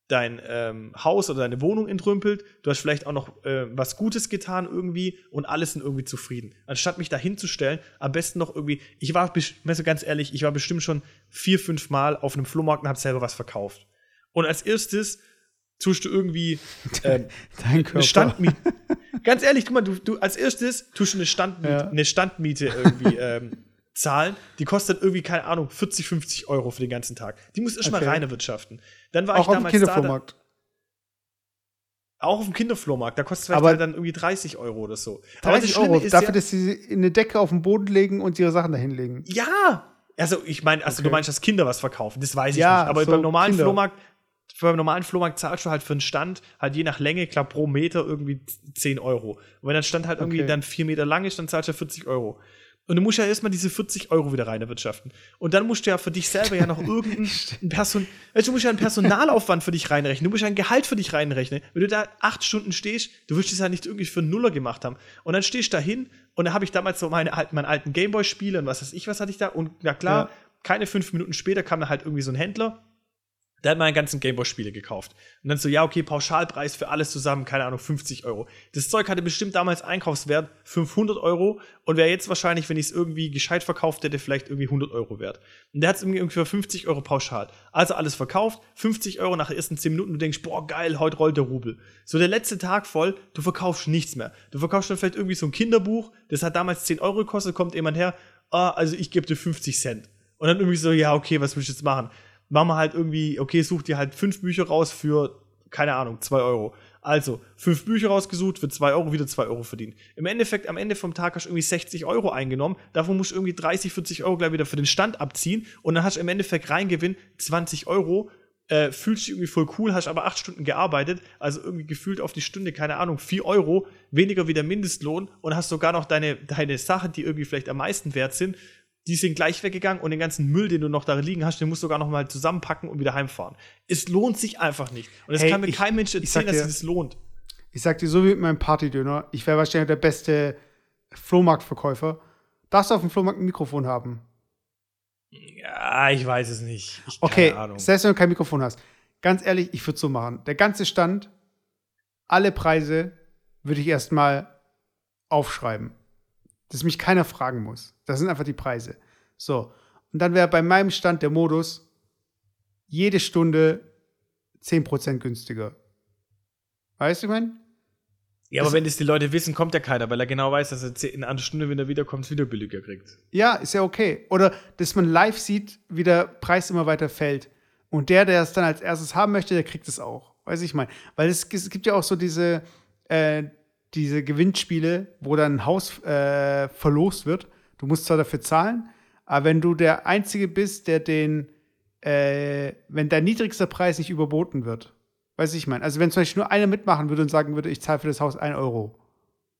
dein ähm, Haus oder deine Wohnung entrümpelt, du hast vielleicht auch noch äh, was Gutes getan irgendwie und alle sind irgendwie zufrieden. Anstatt mich da hinzustellen, am besten noch irgendwie, ich war, so ganz ehrlich, ich war bestimmt schon vier, fünf Mal auf einem Flohmarkt und habe selber was verkauft. Und als erstes tust du irgendwie ähm, Dein Körper. eine Standmiete. ganz ehrlich, guck mal, du, du als erstes tust du eine Standmiete, Ja. eine Standmiete irgendwie ähm, zahlen. Die kostet irgendwie, keine Ahnung, 40, 50 Euro für den ganzen Tag. Die muss erstmal Okay. rein wirtschaften. Dann war Auch ich auf dem damals da, Kinderflohmarkt. auch auf dem Kinderflohmarkt. Da kostet es vielleicht Aber- halt dann irgendwie 30 Euro oder so. Aber das 30 Schlimme Euro ist dafür, ja, dass sie eine Decke auf den Boden legen und ihre Sachen dahin legen. Ja! Also, ich meine, also du Okay. meinst, dass Kinder was verkaufen. Das weiß ich Ja, nicht. Aber so beim normalen Kinder. Flohmarkt, beim normalen Flohmarkt zahlst du halt für einen Stand, halt je nach Länge, klar, pro Meter irgendwie 10 Euro. Und wenn der Stand halt irgendwie Okay. dann 4 Meter lang ist, dann zahlst du 40 Euro. Und du musst ja erstmal diese 40 Euro wieder rein erwirtschaften. Und dann musst du ja für dich selber ja noch irgendein ein Person, weißt du, musst ja einen Personalaufwand für dich reinrechnen. Du musst ja ein Gehalt für dich reinrechnen. Wenn du da acht Stunden stehst, du wirst das ja nicht irgendwie für einen Nuller gemacht haben. Und dann stehst du da hin und da habe ich damals so meine, alten- meinen alten Gameboy-Spiele und was weiß ich, was hatte ich da. Und na klar, Ja. keine fünf Minuten später kam da halt irgendwie so ein Händler, der hat meine ganzen Gameboy-Spiele gekauft. Und dann so, ja, okay, Pauschalpreis für alles zusammen, keine Ahnung, 50 Euro. Das Zeug hatte bestimmt damals Einkaufswert 500 Euro und wäre jetzt wahrscheinlich, wenn ich es irgendwie gescheit verkauft hätte, vielleicht irgendwie 100 Euro wert. Und der hat es irgendwie für 50 Euro pauschal. Also alles verkauft, 50 Euro nach den ersten 10 Minuten, du denkst, boah, geil, heute rollt der Rubel. So der letzte Tag voll, du verkaufst nichts mehr. Du verkaufst dann vielleicht irgendwie so ein Kinderbuch, das hat damals 10 Euro gekostet, kommt jemand her, ah, also ich gebe dir 50 Cent. Und dann irgendwie so, ja, okay, was willst du jetzt machen? Machen wir halt irgendwie, okay, such dir halt fünf Bücher raus für, keine Ahnung, zwei Euro. Also, fünf Bücher rausgesucht, für zwei Euro wieder zwei Euro verdient. Im Endeffekt, am Ende vom Tag hast du irgendwie 60 Euro eingenommen, davon musst du irgendwie 30, 40 Euro gleich wieder für den Stand abziehen und dann hast du im Endeffekt Reingewinn 20 Euro, äh, fühlst dich irgendwie voll cool, hast aber acht Stunden gearbeitet, also irgendwie gefühlt auf die Stunde, keine Ahnung, vier Euro, weniger wie der Mindestlohn und hast sogar noch deine, deine Sachen, die irgendwie vielleicht am meisten wert sind, die sind gleich weggegangen und den ganzen Müll, den du noch da liegen hast, den musst du sogar noch mal zusammenpacken und wieder heimfahren. Es lohnt sich einfach nicht. Und es Hey, kann mir ich- kein Mensch erzählen, sag dass dir- es das lohnt. Ich sag dir, so wie mit meinem Partydöner, ich wäre wahrscheinlich der beste Flohmarktverkäufer. Darfst du auf dem Flohmarkt ein Mikrofon haben? Ja, ich weiß es nicht. Ich, Okay, selbst wenn du kein Mikrofon hast. Ganz ehrlich, ich würde so machen. Der ganze Stand, alle Preise würde ich erstmal aufschreiben. Dass mich keiner fragen muss. Das sind einfach die Preise. So. Und dann wäre bei meinem Stand der Modus jede Stunde 10% günstiger. Weißt du, ich mein? Ja, aber das- wenn das die Leute wissen, kommt ja keiner, weil er genau weiß, dass er in einer Stunde, wenn er wiederkommt, es wieder billiger kriegt. Ja, ist ja okay. Oder dass man live sieht, wie der Preis immer weiter fällt. Und der, der es dann als erstes haben möchte, der kriegt es auch. Weiß ich mal. Weil es, es gibt ja auch so diese, äh, diese Gewinnspiele, wo dann ein Haus äh, verlost wird. Du musst zwar dafür zahlen, aber wenn du der Einzige bist, der den, äh, wenn dein niedrigster Preis nicht überboten wird, weiß ich mein. Also wenn zum Beispiel nur einer mitmachen würde und sagen würde, ich zahle für das Haus 1 Euro,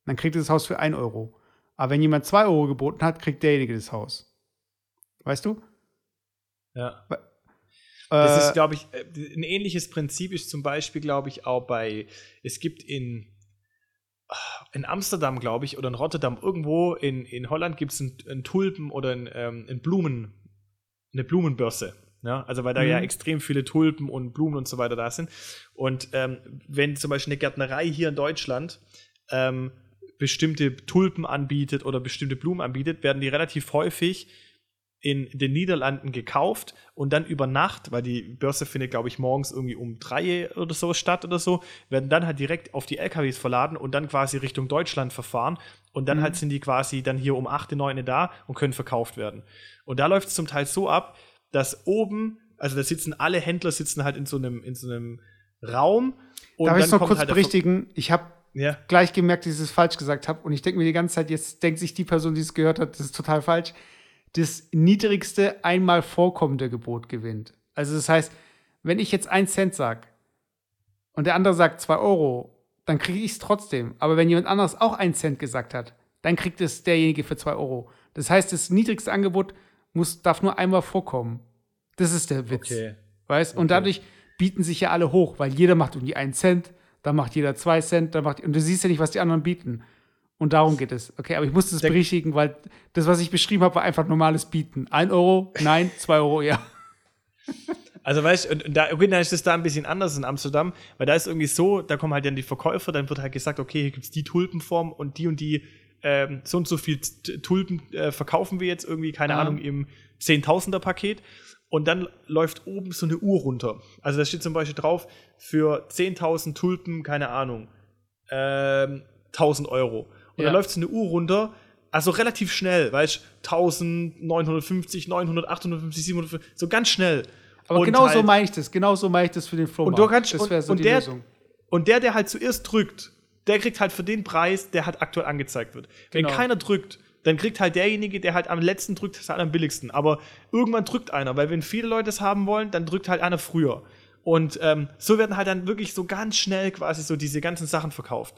dann kriegt das Haus für 1 Euro. Aber wenn jemand 2 Euro geboten hat, kriegt derjenige das Haus. Weißt du? Ja. Das Äh, ist, glaube ich, äh, ein ähnliches Prinzip ist zum Beispiel, glaube ich, auch bei, es gibt in, in Amsterdam, glaube ich, oder in Rotterdam, irgendwo in, in Holland gibt es einen Tulpen oder ein, ähm, Blumen, eine Blumenbörse. Ja, also weil da Mhm. ja extrem viele Tulpen und Blumen und so weiter da sind. Und ähm, wenn zum Beispiel eine Gärtnerei hier in Deutschland ähm, bestimmte Tulpen anbietet oder bestimmte Blumen anbietet, werden die relativ häufig in den Niederlanden gekauft und dann über Nacht, weil die Börse findet, glaube ich, morgens irgendwie um drei oder so statt oder so, werden dann halt direkt auf die LKWs verladen und dann quasi Richtung Deutschland verfahren und dann Mhm. halt sind die quasi dann hier um 8, 9 da und können verkauft werden. Und da läuft es zum Teil so ab, dass oben, also da sitzen alle Händler sitzen halt in so einem, in so einem Raum und darf ich es noch kurz halt berichtigen? Ich habe Ja. gleich gemerkt, dass ich es falsch gesagt habe. Und ich denke mir die ganze Zeit, jetzt denkt sich die Person, die es gehört hat, das ist total falsch. Das niedrigste einmal vorkommende Gebot gewinnt. Also das heißt, wenn ich jetzt 1 Cent sage und der andere sagt 2 Euro, dann kriege ich es trotzdem. Aber wenn jemand anderes auch 1 Cent gesagt hat, dann kriegt es derjenige für 2 Euro. Das heißt, das niedrigste Angebot muss, darf nur einmal vorkommen. Das ist der Witz. Okay. Weißt? Und Okay. dadurch bieten sich ja alle hoch, weil jeder macht irgendwie einen Cent, dann macht jeder zwei Cent, dann macht und du siehst ja nicht, was die anderen bieten. Und darum geht es. Okay, aber ich musste es berichtigen, weil das, was ich beschrieben habe, war einfach normales Bieten. Ein Euro, nein, zwei Euro, ja. Also weißt du, und da, okay, dann ist es da ein bisschen anders in Amsterdam, weil da ist irgendwie so, da kommen halt dann die Verkäufer, dann wird halt gesagt, okay, hier gibt's die Tulpenform und die und die ähm, so und so viel Tulpen äh, verkaufen wir jetzt irgendwie, keine Ja. Ahnung, im Zehntausender Paket. Und dann läuft oben so eine Uhr runter. Also da steht zum Beispiel drauf, für 10.000 Tulpen, keine Ahnung, ähm, 1000 Euro. Und Ja. dann läuft so eine Uhr runter, also relativ schnell, weißt du, 1950, 900, 850, 750, so ganz schnell. Aber Und genau so halt- meine ich das. Genau so meine ich das für den Flohmarkt. Und du kannst- das wäre so und die der- Lösung. Und der, der halt zuerst drückt, der kriegt halt für den Preis, der halt aktuell angezeigt wird. Wenn Genau. keiner drückt, dann kriegt halt derjenige, der halt am letzten drückt, das halt am billigsten. Aber irgendwann drückt einer, weil wenn viele Leute es haben wollen, dann drückt halt einer früher. Und ähm, so werden halt dann wirklich so ganz schnell quasi so diese ganzen Sachen verkauft.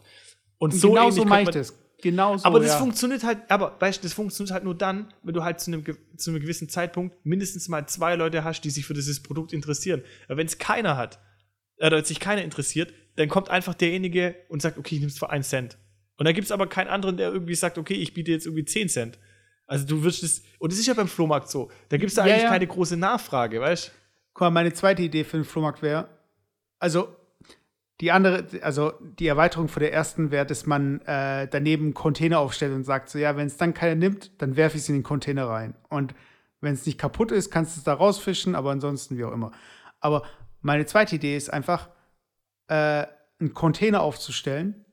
Und Und so genau so meine ich das. Genau so. aber das ja. funktioniert halt, aber weißt du, das funktioniert halt nur dann, wenn du halt zu einem, zu einem gewissen Zeitpunkt mindestens mal zwei Leute hast, die sich für dieses Produkt interessieren. Wenn es keiner hat, oder wenn sich keiner interessiert, dann kommt einfach derjenige und sagt, okay, ich nehme es für einen Cent. Und dann gibt es aber keinen anderen, der irgendwie sagt, okay, ich biete jetzt irgendwie 10 Cent. Also du wirst es, und das ist ja beim Flohmarkt so. Da gibt es da Ja, eigentlich ja. keine große Nachfrage, weißt du? Guck mal, meine zweite Idee für den Flohmarkt wäre, also die andere, also die Erweiterung von der ersten wäre, dass man äh, daneben einen Container aufstellt und sagt so, ja, wenn es dann keiner nimmt, dann werfe ich es in den Container rein. Und wenn es nicht kaputt ist, kannst du es da rausfischen, aber ansonsten wie auch immer. Aber meine zweite Idee ist einfach, äh, einen Container aufzustellen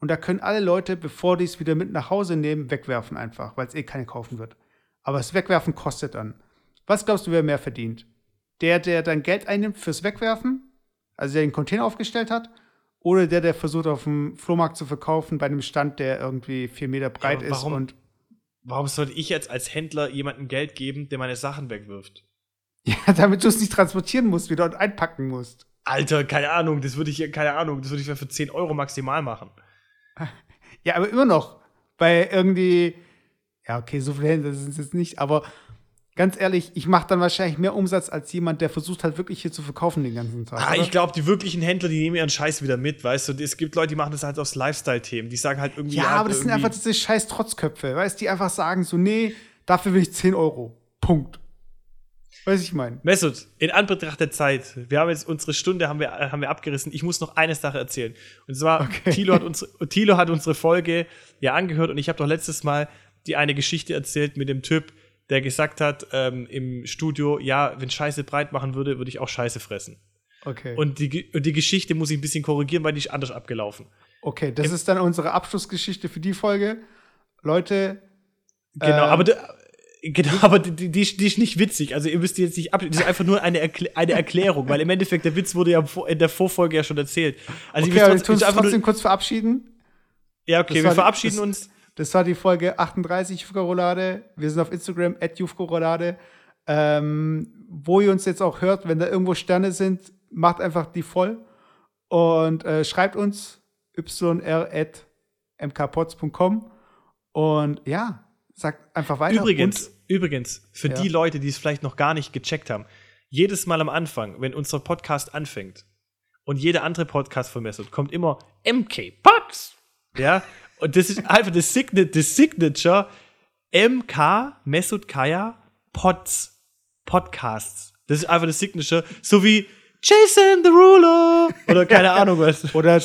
und da können alle Leute, bevor die es wieder mit nach Hause nehmen, wegwerfen einfach, weil es eh keine kaufen wird. Aber das Wegwerfen kostet dann. Was glaubst du, wer mehr verdient? Der, der dann Geld einnimmt fürs Wegwerfen, also der den Container aufgestellt hat, oder der, der versucht, auf dem Flohmarkt zu verkaufen, bei einem Stand, der irgendwie vier Meter breit aber ist warum- und Warum sollte ich jetzt als Händler jemandem Geld geben, der meine Sachen wegwirft? ja, damit du es nicht transportieren musst, wieder und einpacken musst. Alter, keine Ahnung, das würde ich ja, keine Ahnung, das würde ich für 10 Euro maximal machen. Ja, aber immer noch. Bei irgendwie, ja, okay, so viele Händler sind es jetzt nicht, aber ganz ehrlich, ich mache dann wahrscheinlich mehr Umsatz als jemand, der versucht halt wirklich hier zu verkaufen den ganzen Tag. Ah, ich glaube, die wirklichen Händler, die nehmen ihren Scheiß wieder mit, weißt du. Es gibt Leute, die machen das halt aus Lifestyle-Themen. Die sagen halt irgendwie. ja, aber das sind einfach diese scheiß Trotzköpfe, weißt du, die einfach sagen so, nee, dafür will ich 10 Euro. Punkt. Weiß ich mein. Mesut, in Anbetracht der Zeit, wir haben jetzt unsere Stunde haben wir, haben wir abgerissen. Ich muss noch eine Sache erzählen. Und zwar, Okay. Thilo, hat unsere, Thilo hat unsere Folge ja angehört und ich habe doch letztes Mal die eine Geschichte erzählt mit dem Typ, der gesagt hat ähm, im Studio, ja, wenn Scheiße breit machen würde, würde ich auch Scheiße fressen. Okay. Und die, und die Geschichte muss ich ein bisschen korrigieren, weil die ist anders abgelaufen. okay, das ist dann unsere Abschlussgeschichte für die Folge. Leute, Genau, Ähm, aber, genau, aber die, die, die ist- nicht witzig. Also ihr müsst die jetzt nicht ab. Das ist einfach nur eine, Erklä eine Erklärung, weil im Endeffekt der Witz wurde ja in der Vorfolge ja schon erzählt. Also okay, wir tun uns trotzdem, kurz verabschieden. Ja, okay, das wir verabschieden uns. Das war die Folge 38 Jufka-Roulade. Wir sind auf Instagram, at Jufka-Roulade. Ähm, wo ihr uns jetzt auch hört, wenn da irgendwo Sterne sind, macht einfach die voll und äh, schreibt uns yr.mkpots.com und ja, sagt einfach weiter. Übrigens, Und, übrigens, für Ja. die Leute, die es vielleicht noch gar nicht gecheckt haben, jedes Mal am Anfang, wenn unser Podcast anfängt und jeder andere Podcast von Messert, kommt immer MK Pots. Ja, und das ist einfach das, Signa das Signature MK Mesut Kaya Pods Podcasts. Das ist einfach das Signature, so wie Jason the Ruler oder keine Ahnung was. oder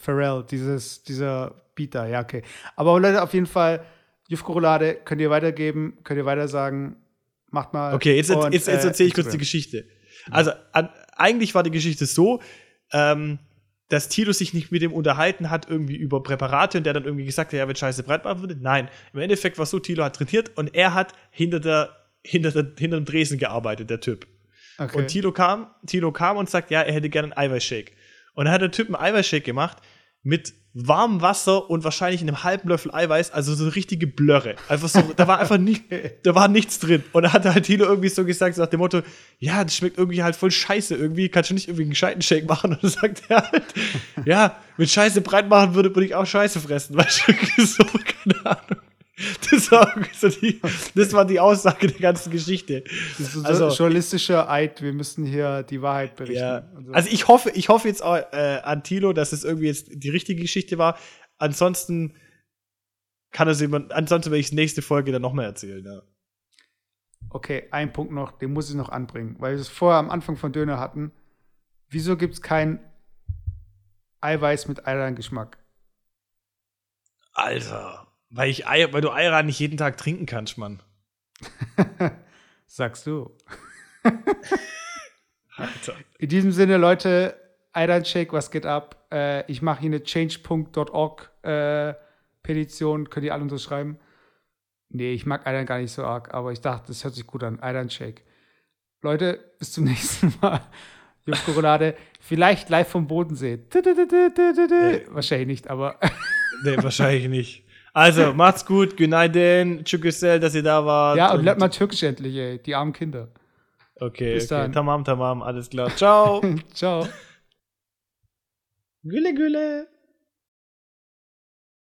Pharrell, dieses, dieser Beat da, ja, okay. Aber Leute, auf jeden Fall, Jufka-Roulade könnt ihr weitergeben, könnt ihr weiter sagen, macht mal. Okay, jetzt, Und, jetzt, jetzt äh, erzähle ich kurz die. Geschichte. Also, an, eigentlich war die Geschichte so, ähm, dass Tilo sich nicht mit dem unterhalten hat, irgendwie über Präparate und der dann irgendwie gesagt hat, ja, wenn Scheiße breit machen würde. Nein, im Endeffekt war es so, Tilo hat trainiert und er hat hinter, der, hinter, der, hinter dem Dresen gearbeitet, der Typ. Okay. Und Tilo kam, Tilo kam und sagt, ja, er hätte gerne einen Eiweißshake. Und dann hat der Typ einen Eiweißshake gemacht mit warmem Wasser und wahrscheinlich einem halben Löffel Eiweiß, also so eine richtige Blöre. Einfach so, da war einfach nicht, da war nichts drin. Und dann hat halt Tilo irgendwie so gesagt, so nach dem Motto, ja, das schmeckt irgendwie halt voll scheiße irgendwie, kannst du nicht irgendwie einen gescheiten Shake machen? Und dann sagt er halt, ja, wenn Scheiße breit machen würde, würde ich auch Scheiße fressen. Weißt du, irgendwie so, keine Ahnung. Das war, so die, das war die Aussage der ganzen Geschichte. Das ist so Also- journalistischer Eid, wir müssen hier die Wahrheit berichten. Ja. Also ich hoffe, ich hoffe jetzt auch, äh, an Tilo, dass es irgendwie jetzt die richtige Geschichte war. Ansonsten kann es jemand, ansonsten werde ich nächste Folge dann nochmal erzählen. Ja. Okay, ein Punkt noch, den muss ich noch anbringen, weil wir es vorher am Anfang von Döner hatten. Wieso gibt es kein Eiweiß mit Eiern-Geschmack? Alter, weil, ich Ei, weil du Ayran nicht jeden Tag trinken kannst, Mann. Sagst du. Alter. In diesem Sinne, Leute, Iron Shake, was geht ab? Äh, ich mache hier eine change.org äh, Petition, könnt ihr alle unterschreiben. Nee, ich mag Iron gar nicht so arg, aber ich dachte, das hört sich gut an. Iron Shake. Leute, bis zum nächsten Mal. Jungskoronade, vielleicht live vom Bodensee. Nee. Wahrscheinlich nicht, aber Nee, wahrscheinlich nicht. Also, macht's gut, günaydin, tschüssel, dass ihr da wart. ja, und lernt mal Türkisch endlich, ey, die armen Kinder. Okay, Bis okay. dann. Tamam, tamam, alles klar. Ciao. Ciao. Gülle, gülle.